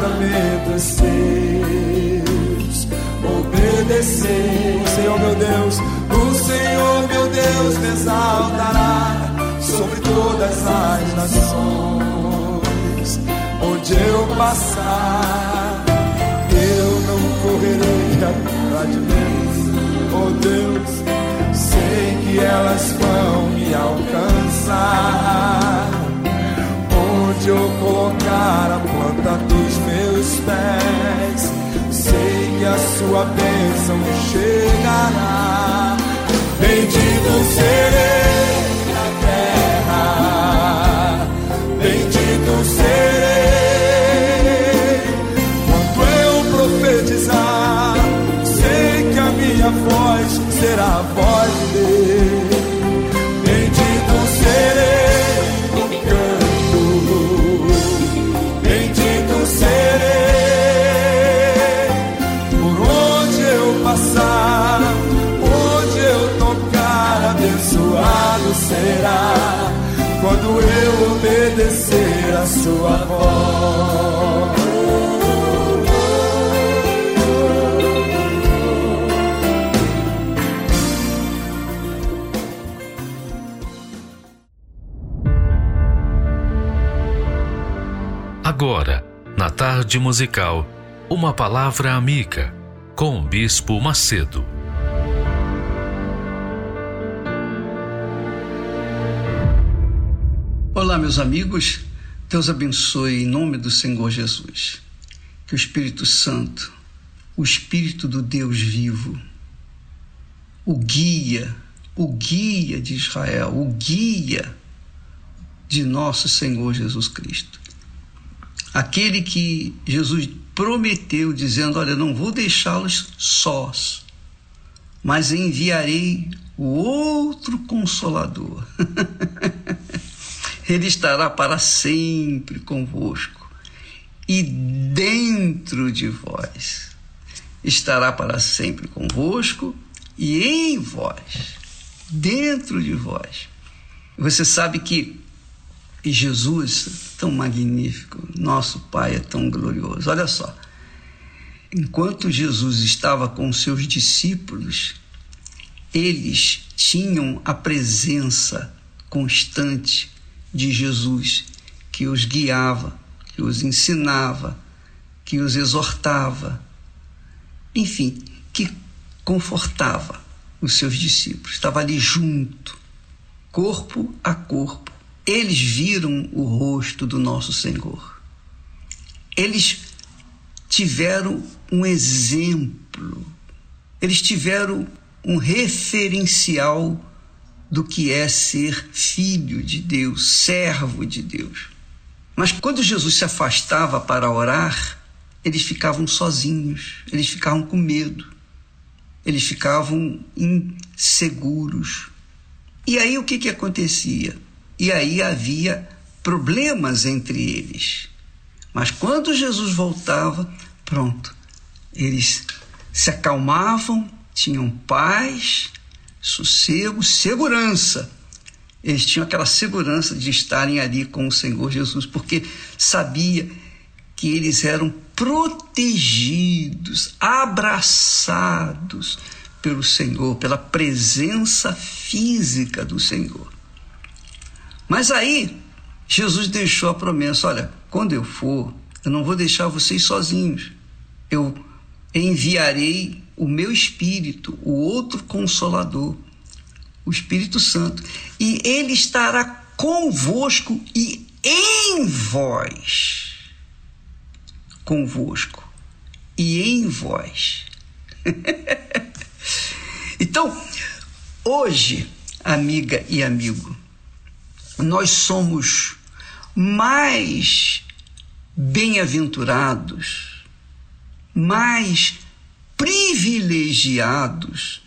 mandamentos seus. Obedecer, Senhor meu Deus, o Senhor meu Deus me exaltará sobre todas as nações. Onde eu passar, eu não correrei atrás de Deus, oh Deus, sei que elas vão me alcançar onde eu colocar a planta meus pés, sei que a sua bênção chegará. Bendito serei na terra, bendito serei. Quando eu profetizar, sei que a minha voz será a voz de Deus. Bendito serei. Agora, na tarde musical, uma palavra amiga com o Bispo Macedo. Olá, meus amigos. Deus abençoe em nome do Senhor Jesus. Que o Espírito Santo, o Espírito do Deus vivo, o guia, o guia de Israel, o guia de nosso Senhor Jesus Cristo. Aquele que Jesus prometeu, dizendo: Olha, não vou deixá-los sós, mas enviarei o outro consolador. Ele estará para sempre convosco e dentro de vós. Estará para sempre convosco e em vós, dentro de vós. Você sabe que Jesus, tão magnífico, nosso Pai é tão glorioso. Olha só, enquanto Jesus estava com seus discípulos, eles tinham a presença constante de Jesus, que os guiava, que os ensinava, que os exortava, enfim, que confortava os seus discípulos, estava ali junto, corpo a corpo. Eles viram o rosto do nosso Senhor. Eles tiveram um exemplo, eles tiveram um referencial do que é ser filho de Deus, servo de Deus. Mas quando Jesus se afastava para orar, eles ficavam sozinhos, eles ficavam com medo, eles ficavam inseguros. E aí o que, que acontecia? E aí havia problemas entre eles. Mas quando Jesus voltava, pronto, eles se acalmavam, tinham paz, sossego, segurança. Eles tinham aquela segurança de estarem ali com o Senhor Jesus, porque sabia que eles eram protegidos, abraçados pelo Senhor, pela presença física do Senhor. Mas aí Jesus deixou a promessa: olha, quando eu for, eu não vou deixar vocês sozinhos. Eu enviarei o meu espírito, o outro consolador, o Espírito Santo, e ele estará convosco e em vós. Convosco e em vós. então, hoje, amiga e amigo, nós somos mais bem-aventurados, mais privilegiados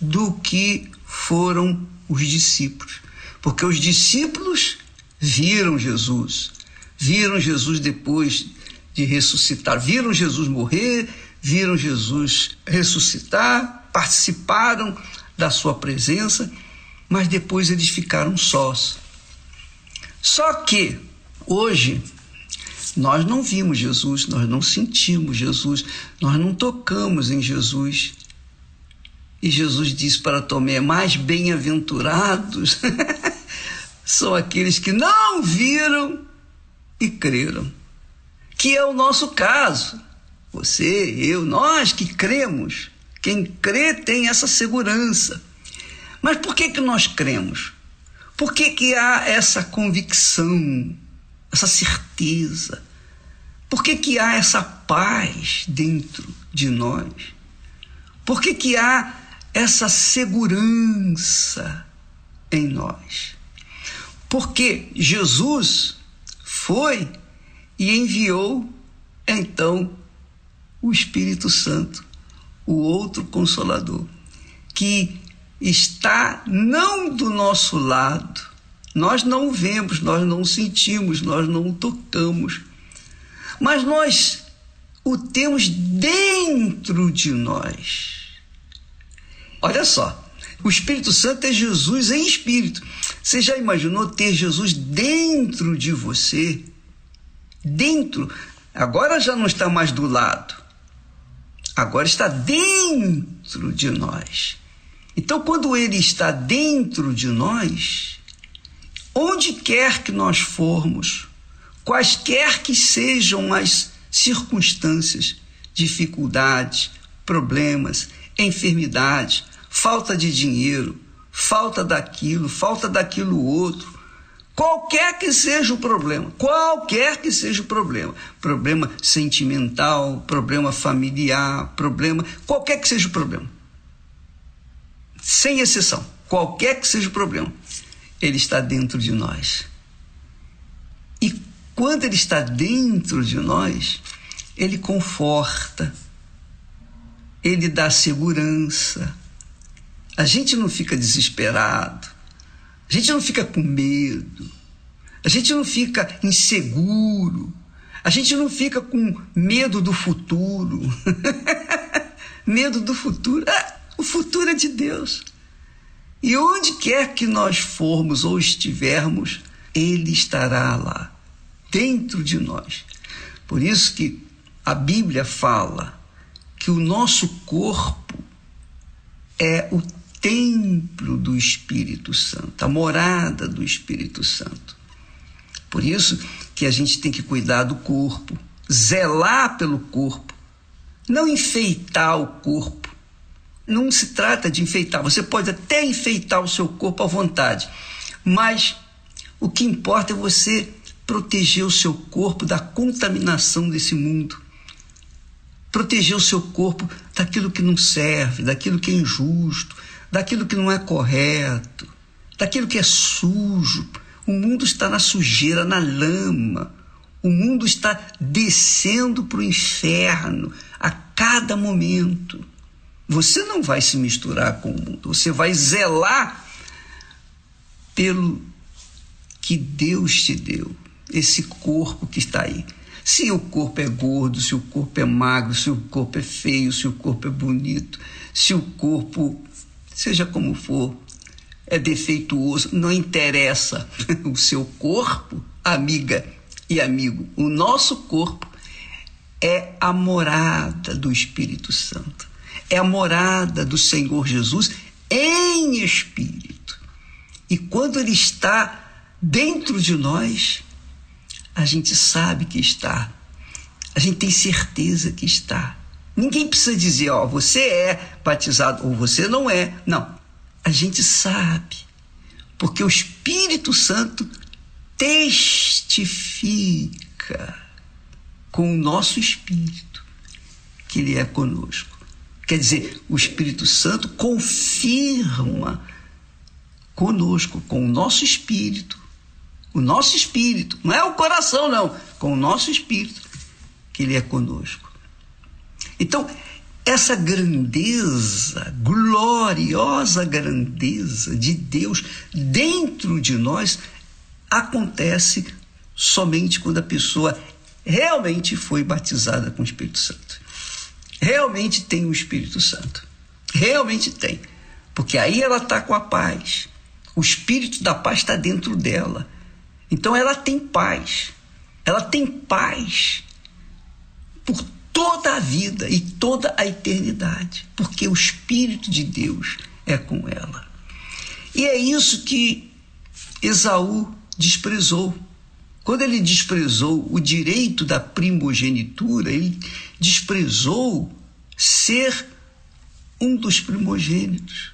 do que foram os discípulos. Porque os discípulos viram Jesus, viram Jesus depois de ressuscitar, viram Jesus morrer, viram Jesus ressuscitar, participaram da sua presença, mas depois eles ficaram sós. Só que hoje nós não vimos Jesus, nós não sentimos Jesus, nós não tocamos em Jesus. E Jesus disse para Tomé: Mais bem-aventurados são aqueles que não viram e creram. Que é o nosso caso. Você, eu, nós que cremos. Quem crê tem essa segurança. Mas por que, que nós cremos? Por que, que há essa convicção? Essa certeza? Por que, que há essa paz dentro de nós? Por que, que há essa segurança em nós? Porque Jesus foi e enviou então o Espírito Santo, o outro consolador, que está não do nosso lado, nós não vemos, nós não sentimos, nós não tocamos, mas nós o temos dentro de nós. Olha só, o Espírito Santo é Jesus em espírito. Você já imaginou ter Jesus dentro de você? Dentro. Agora já não está mais do lado. Agora está dentro de nós. Então, quando ele está dentro de nós, Onde quer que nós formos, quaisquer que sejam as circunstâncias, dificuldades, problemas, enfermidades, falta de dinheiro, falta daquilo, falta daquilo outro, qualquer que seja o problema, qualquer que seja o problema, problema sentimental, problema familiar, problema, qualquer que seja o problema, sem exceção, qualquer que seja o problema, ele está dentro de nós. E quando ele está dentro de nós, ele conforta, ele dá segurança. A gente não fica desesperado, a gente não fica com medo, a gente não fica inseguro, a gente não fica com medo do futuro. medo do futuro. Ah, o futuro é de Deus. E onde quer que nós formos ou estivermos, Ele estará lá, dentro de nós. Por isso que a Bíblia fala que o nosso corpo é o templo do Espírito Santo, a morada do Espírito Santo. Por isso que a gente tem que cuidar do corpo, zelar pelo corpo, não enfeitar o corpo, não se trata de enfeitar. Você pode até enfeitar o seu corpo à vontade, mas o que importa é você proteger o seu corpo da contaminação desse mundo. proteger o seu corpo daquilo que não serve, daquilo que é injusto, daquilo que não é correto, daquilo que é sujo. O mundo está na sujeira, na lama. O mundo está descendo para o inferno a cada momento. Você não vai se misturar com o mundo, você vai zelar pelo que Deus te deu, esse corpo que está aí. Se o corpo é gordo, se o corpo é magro, se o corpo é feio, se o corpo é bonito, se o corpo, seja como for, é defeituoso, não interessa. O seu corpo, amiga e amigo, o nosso corpo é a morada do Espírito Santo, é a morada do Senhor Jesus em espírito. E quando ele está dentro de nós, a gente sabe que está. A gente tem certeza que está. Ninguém precisa dizer, ó, você é batizado ou você não é. Não. A gente sabe. Porque o Espírito Santo testifica com o nosso espírito que ele é conosco. Quer dizer, o Espírito Santo confirma conosco, com o nosso espírito, o nosso espírito, não é o coração, não, com o nosso espírito, que Ele é conosco. Então, essa grandeza, gloriosa grandeza de Deus dentro de nós acontece somente quando a pessoa realmente foi batizada com o Espírito Santo. Realmente tem o Espírito Santo. Realmente tem. Porque aí ela está com a paz. O Espírito da paz está dentro dela. Então ela tem paz. Ela tem paz por toda a vida e toda a eternidade, porque o Espírito de Deus é com ela. E é isso que Esaú desprezou. Quando ele desprezou o direito da primogenitura, ele desprezou ser um dos primogênitos.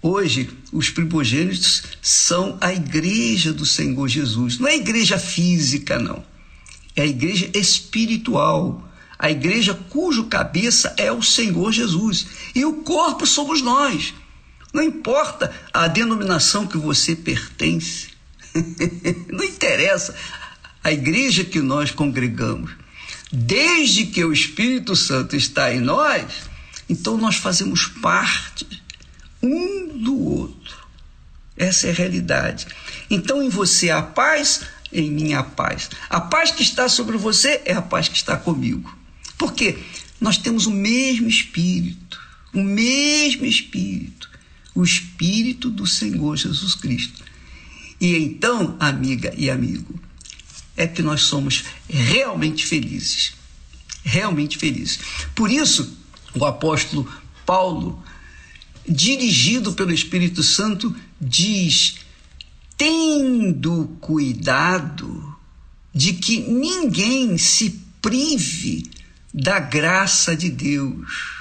Hoje, os primogênitos são a igreja do Senhor Jesus. Não é a igreja física, não. É a igreja espiritual. A igreja cujo cabeça é o Senhor Jesus. E o corpo somos nós. Não importa a denominação que você pertence. não interessa a igreja que nós congregamos. Desde que o Espírito Santo está em nós, então nós fazemos parte um do outro. Essa é a realidade. Então em você há paz, em mim há paz. A paz que está sobre você é a paz que está comigo. Por quê? Nós temos o mesmo espírito, o mesmo espírito, o espírito do Senhor Jesus Cristo. E então, amiga e amigo, é que nós somos realmente felizes. Realmente felizes. Por isso, o apóstolo Paulo dirigido pelo Espírito Santo, diz: tendo cuidado de que ninguém se prive da graça de Deus.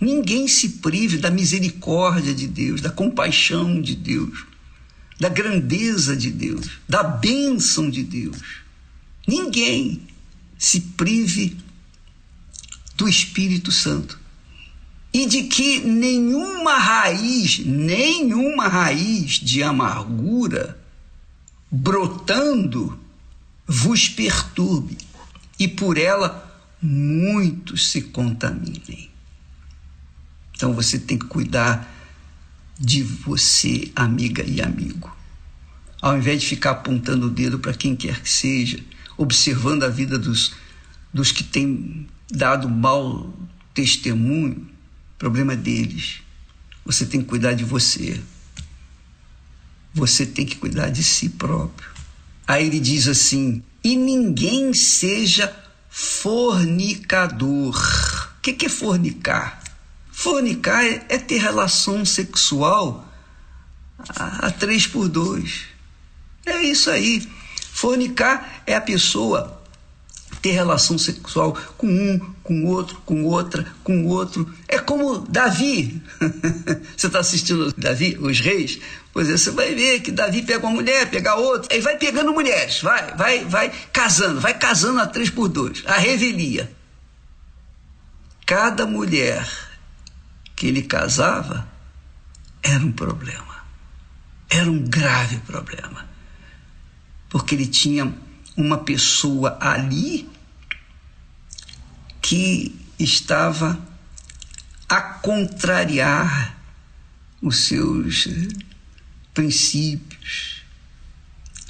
Ninguém se prive da misericórdia de Deus, da compaixão de Deus, da grandeza de Deus, da bênção de Deus. Ninguém se prive do Espírito Santo e de que nenhuma raiz, nenhuma raiz de amargura brotando vos perturbe e por ela muitos se contaminem. Então você tem que cuidar de você, amiga e amigo. Ao invés de ficar apontando o dedo para quem quer que seja, observando a vida dos, dos que têm dado mau testemunho, problema deles. Você tem que cuidar de você. Você tem que cuidar de si próprio. Aí ele diz assim: e ninguém seja fornicador. O que é fornicar? Fornicar é, é ter relação sexual a, três por dois. É isso aí. Fornicar é a pessoa ter relação sexual com um, com outro, com outra, com outro. É como Davi. você está assistindo Davi, os reis? Pois é, você vai ver que Davi pega uma mulher, pega outra, e vai pegando mulheres, vai, vai, vai casando, vai casando a três por dois, a revelia. cada mulher que ele casava era um problema. Era um grave problema. Porque ele tinha uma pessoa ali que estava a contrariar os seus princípios,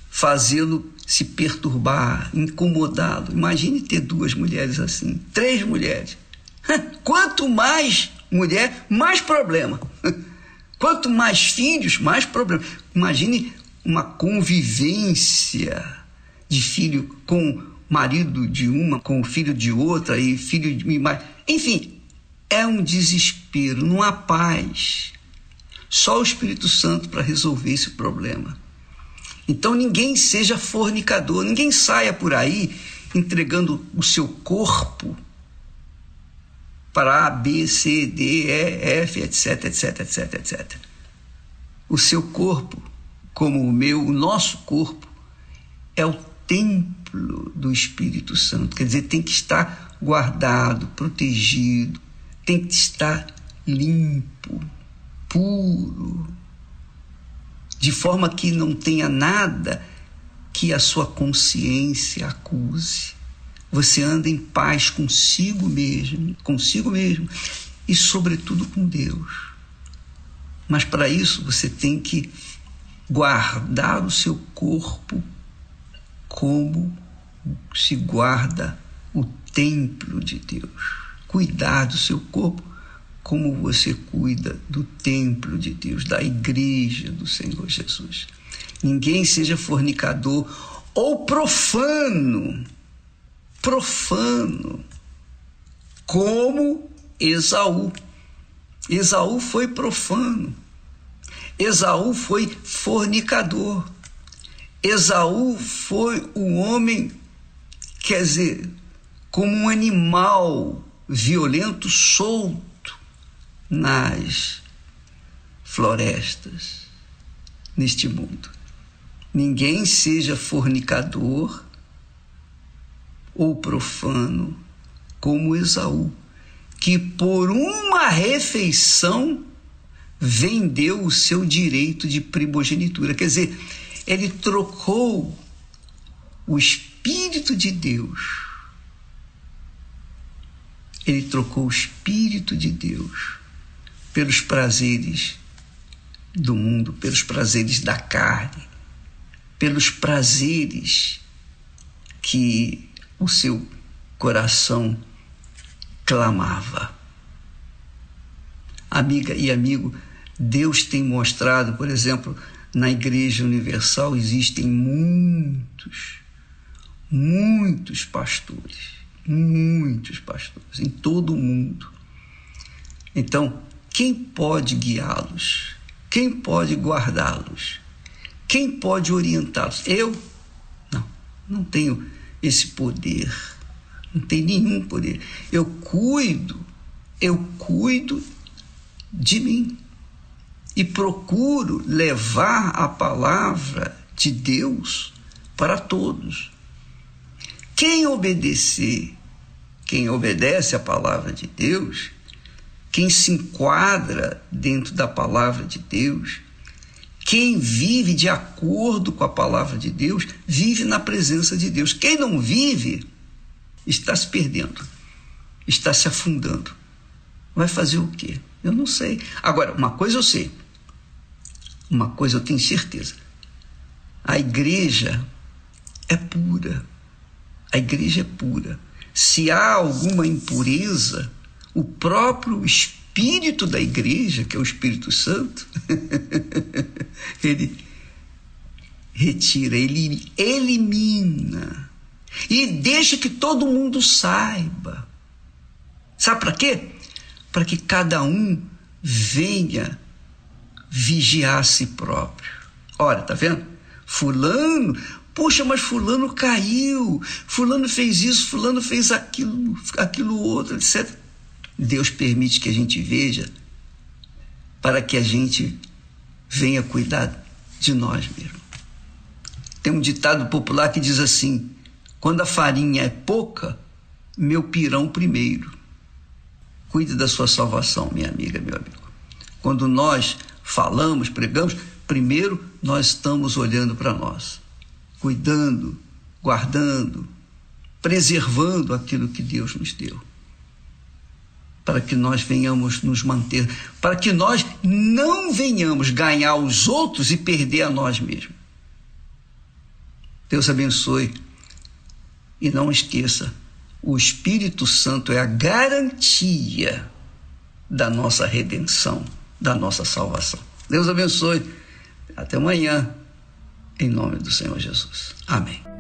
fazê-lo se perturbar, incomodá-lo. Imagine ter duas mulheres assim, três mulheres. Quanto mais mulher, mais problema. Quanto mais filhos, mais problema. Imagine uma convivência de filho com marido de uma, com filho de outra e filho de mais. Enfim, é um desespero, não há paz. Só o Espírito Santo para resolver esse problema. Então ninguém seja fornicador, ninguém saia por aí entregando o seu corpo para A, B, C, D, E, F, etc, etc, etc, etc. O seu corpo, como o meu, o nosso corpo, é o templo do Espírito Santo. Quer dizer, tem que estar guardado, protegido, tem que estar limpo, puro, de forma que não tenha nada que a sua consciência acuse. Você anda em paz consigo mesmo, consigo mesmo e, sobretudo, com Deus. Mas para isso você tem que guardar o seu corpo como se guarda o templo de Deus. Cuidar do seu corpo como você cuida do templo de Deus, da igreja do Senhor Jesus. Ninguém seja fornicador ou profano profano, como Esaú. Esaú foi profano. Esaú foi fornicador. Esaú foi um homem, quer dizer, como um animal violento solto nas florestas neste mundo. Ninguém seja fornicador, ou profano, como Esaú, que por uma refeição vendeu o seu direito de primogenitura. Quer dizer, ele trocou o Espírito de Deus. Ele trocou o Espírito de Deus pelos prazeres do mundo, pelos prazeres da carne, pelos prazeres que o seu coração clamava. Amiga e amigo, Deus tem mostrado, por exemplo, na Igreja Universal existem muitos, muitos pastores, muitos pastores em todo o mundo. Então, quem pode guiá-los? Quem pode guardá-los? Quem pode orientá-los? Eu? Não, não tenho esse poder. Não tem nenhum poder. Eu cuido, eu cuido de mim e procuro levar a palavra de Deus para todos. Quem obedecer, quem obedece a palavra de Deus, quem se enquadra dentro da palavra de Deus, quem vive de acordo com a palavra de Deus, vive na presença de Deus. Quem não vive, está se perdendo, está se afundando. Vai fazer o quê? Eu não sei. Agora, uma coisa eu sei, uma coisa eu tenho certeza: a igreja é pura. A igreja é pura. Se há alguma impureza, o próprio Espírito espírito da igreja, que é o Espírito Santo, ele retira, ele elimina e deixa que todo mundo saiba. Sabe para quê? Para que cada um venha vigiar a si próprio. Olha, tá vendo? Fulano, poxa, mas fulano caiu, fulano fez isso, fulano fez aquilo, aquilo outro, etc. Deus permite que a gente veja para que a gente venha cuidar de nós mesmos. Tem um ditado popular que diz assim: quando a farinha é pouca, meu pirão primeiro. Cuide da sua salvação, minha amiga, meu amigo. Quando nós falamos, pregamos, primeiro nós estamos olhando para nós, cuidando, guardando, preservando aquilo que Deus nos deu. Para que nós venhamos nos manter, para que nós não venhamos ganhar os outros e perder a nós mesmos. Deus abençoe e não esqueça, o Espírito Santo é a garantia da nossa redenção, da nossa salvação. Deus abençoe. Até amanhã, em nome do Senhor Jesus. Amém.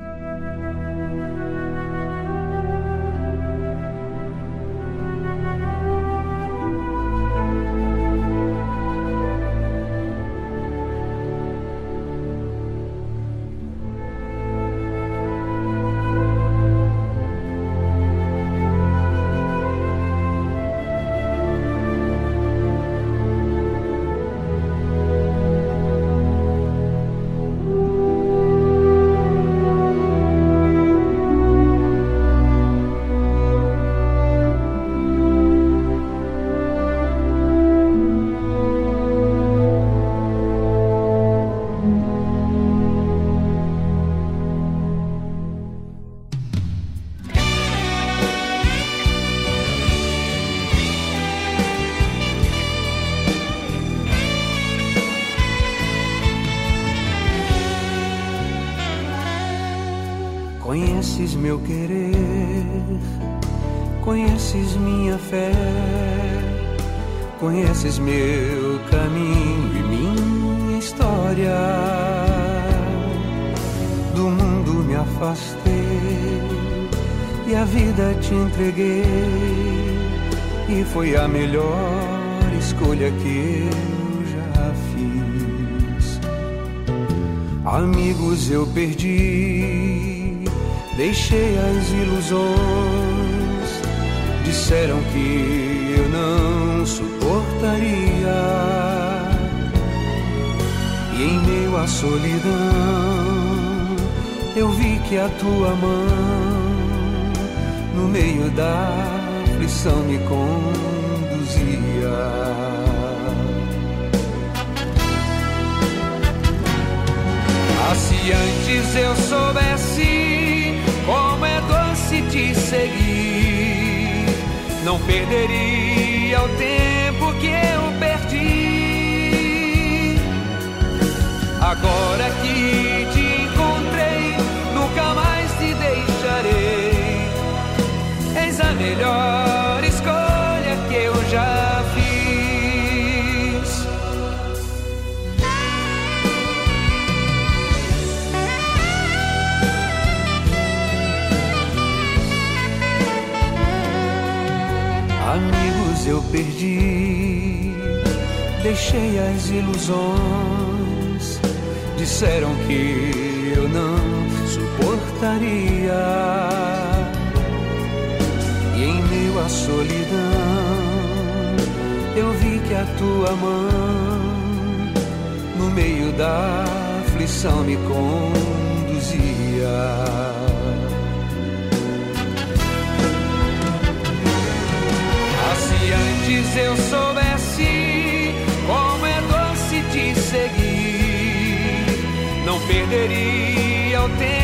Afastei e a vida te entreguei, e foi a melhor escolha que eu já fiz. Amigos eu perdi Deixei as ilusões, disseram que eu não suportaria. E em meio à solidão, eu vi que a tua mão, no meio da aflição, me conduzia. Ah, se antes eu soubesse como é doce te seguir. Não perderia o tempo que eu perdi. Agora que te nunca mais te deixarei. Eis a melhor escolha que eu já eu perdi, deixei as ilusões. Disseram que eu não suportaria. E em meio à solidão, eu vi que a tua mão, no meio da aflição, me conduzia. antes eu soubesse como é doce te seguir, não perderia o tempo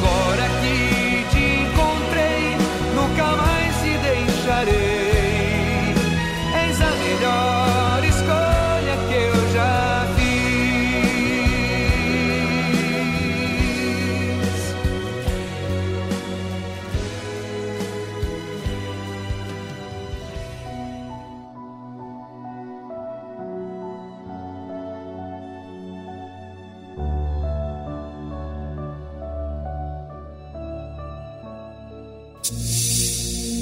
Agora que te encontrei, nunca mais te deixarei.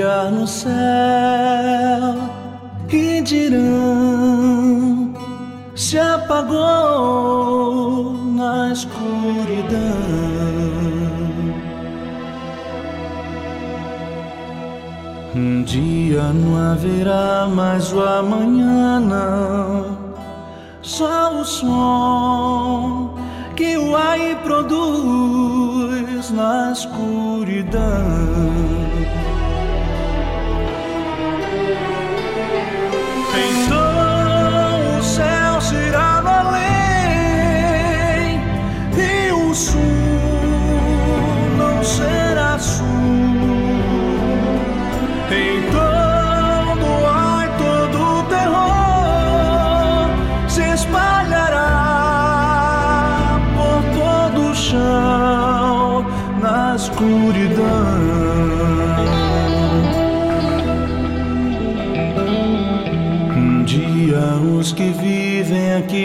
Brilhar no céu e dirão se apagou na escuridão. Um dia não haverá mais o amanhã, não. Só o som que o ar produz na escuridão. Será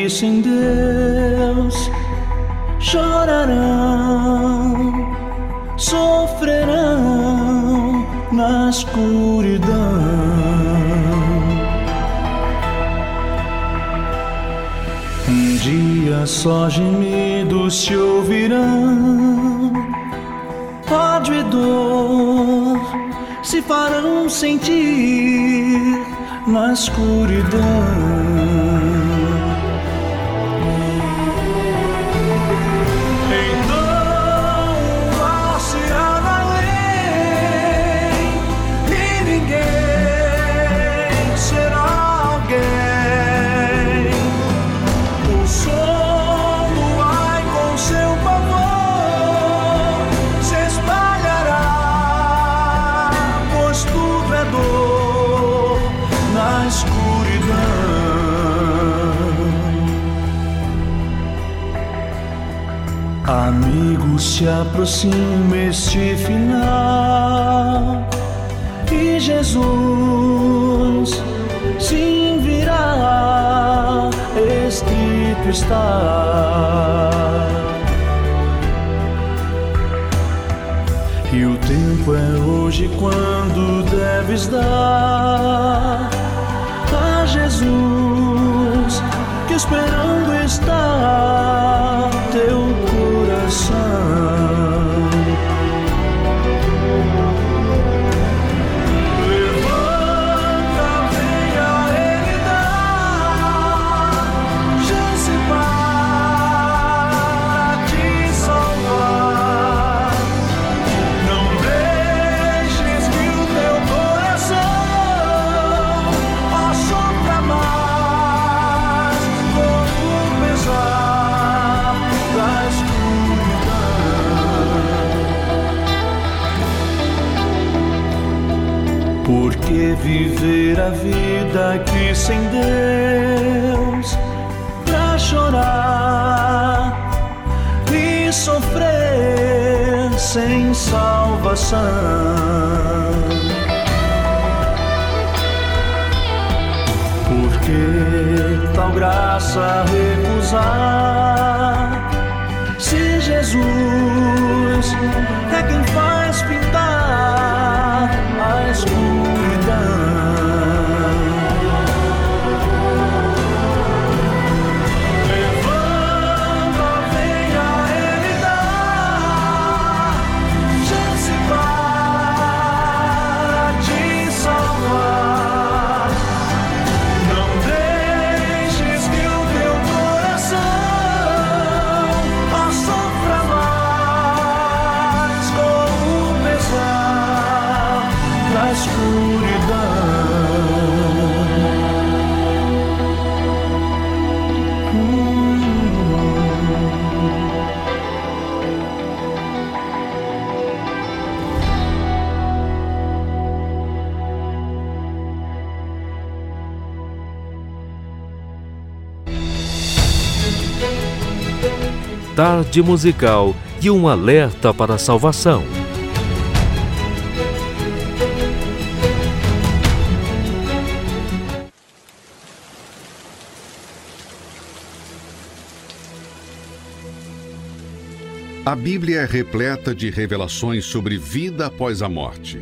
aqui sem Deus chorarão, sofrerão na escuridão. Um dia só gemidos se ouvirão, ódio e dor se farão sentir na escuridão. Se aproxima este final e Jesus sim virá, escrito está. E o tempo é hoje quando deves dar a Jesus que esperando está Viver a vida aqui sem Deus pra chorar e sofrer sem salvação. Porque tal graça recusar tarde musical e um alerta para a salvação. A Bíblia é repleta de revelações sobre vida após a morte.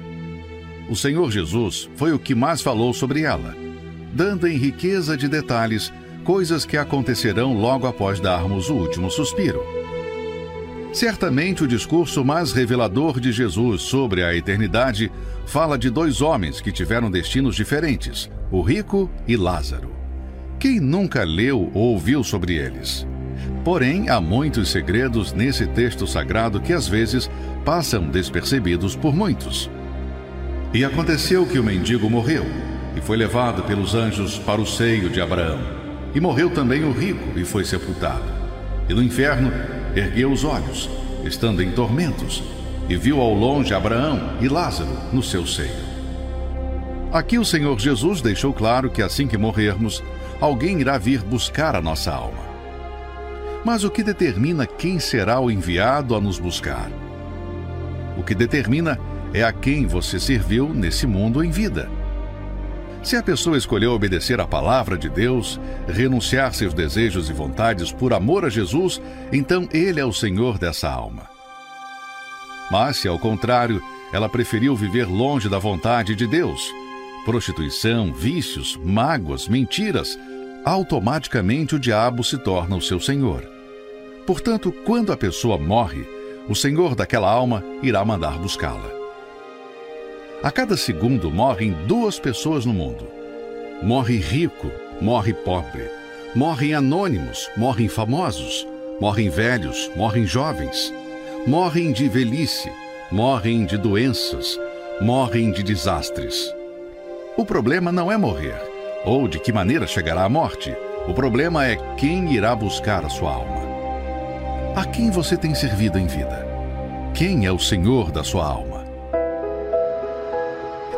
O Senhor Jesus foi o que mais falou sobre ela, dando em riqueza de detalhes coisas que acontecerão logo após darmos o último suspiro. Certamente o discurso mais revelador de Jesus sobre a eternidade fala de dois homens que tiveram destinos diferentes, o rico e Lázaro. Quem nunca leu ou ouviu sobre eles? Porém, há muitos segredos nesse texto sagrado que às vezes passam despercebidos por muitos. E aconteceu que o mendigo morreu e foi levado pelos anjos para o seio de Abraão. E morreu também o rico e foi sepultado. E no inferno ergueu os olhos, estando em tormentos, e viu ao longe Abraão e Lázaro no seu seio. Aqui o Senhor Jesus deixou claro que assim que morrermos, alguém irá vir buscar a nossa alma. Mas o que determina quem será o enviado a nos buscar? O que determina é a quem você serviu nesse mundo em vida. Se a pessoa escolheu obedecer à palavra de Deus, renunciar seus desejos e vontades por amor a Jesus, então Ele é o Senhor dessa alma. Mas se, ao contrário, ela preferiu viver longe da vontade de Deus, prostituição, vícios, mágoas, mentiras, automaticamente o diabo se torna o seu senhor. Portanto, quando a pessoa morre, o senhor daquela alma irá mandar buscá-la. A cada segundo morrem duas pessoas no mundo. Morre rico, morre pobre. Morrem anônimos, morrem famosos. Morrem velhos, morrem jovens. Morrem de velhice, morrem de doenças, morrem de desastres. O problema não é morrer, ou de que maneira chegará a morte. O problema é quem irá buscar a sua alma. A quem você tem servido em vida? Quem é o Senhor da sua alma?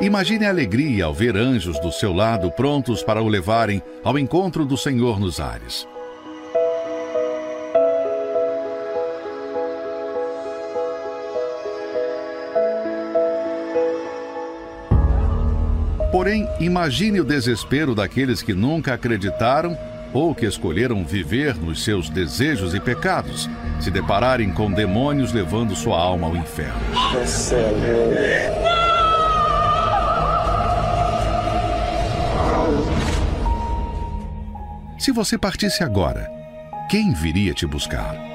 Imagine a alegria ao ver anjos do seu lado prontos para o levarem ao encontro do Senhor nos ares. Porém, imagine o desespero daqueles que nunca acreditaram ou que escolheram viver nos seus desejos e pecados, se depararem com demônios levando sua alma ao inferno. Se você partisse agora, quem viria te buscar?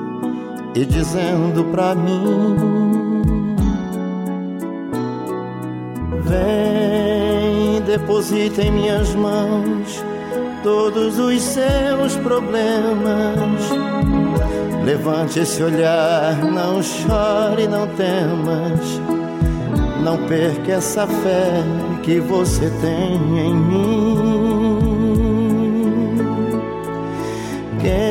e dizendo pra mim: Vem, deposita em minhas mãos todos os seus problemas. Levante esse olhar, não chore, não temas. Não perca essa fé que você tem em mim. Quem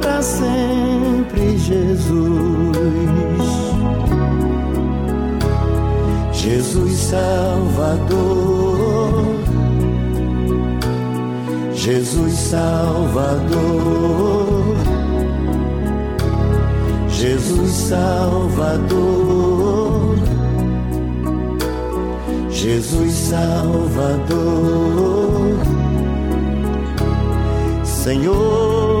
sempre, Jesus. Jesus Salvador, Jesus Salvador, Jesus Salvador, Jesus Salvador. Senhor,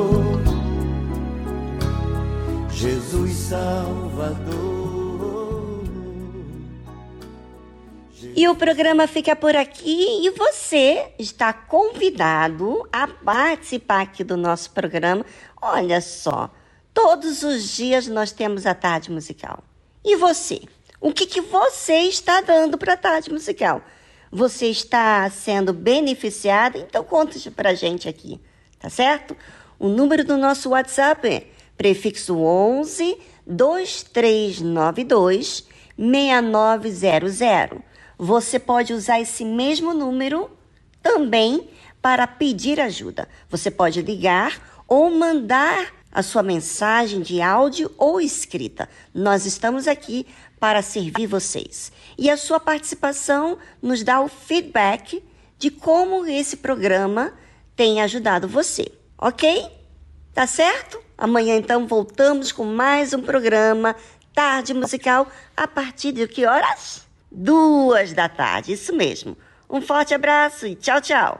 Salvador. E o programa fica por aqui e você está convidado a participar aqui do nosso programa. Olha só, todos os dias nós temos a tarde musical. E você? O que, que você está dando para a tarde musical? Você está sendo beneficiada? Então conta para gente aqui, tá certo? O número do nosso WhatsApp é prefixo 11 2392 6900. Você pode usar esse mesmo número também para pedir ajuda. Você pode ligar ou mandar a sua mensagem de áudio ou escrita. Nós estamos aqui para servir vocês. E a sua participação nos dá o feedback de como esse programa tem ajudado você, ok? Tá certo? Amanhã então voltamos com mais um programa Tarde Musical a partir de que horas? Duas da tarde, isso mesmo. Um forte abraço e tchau, tchau.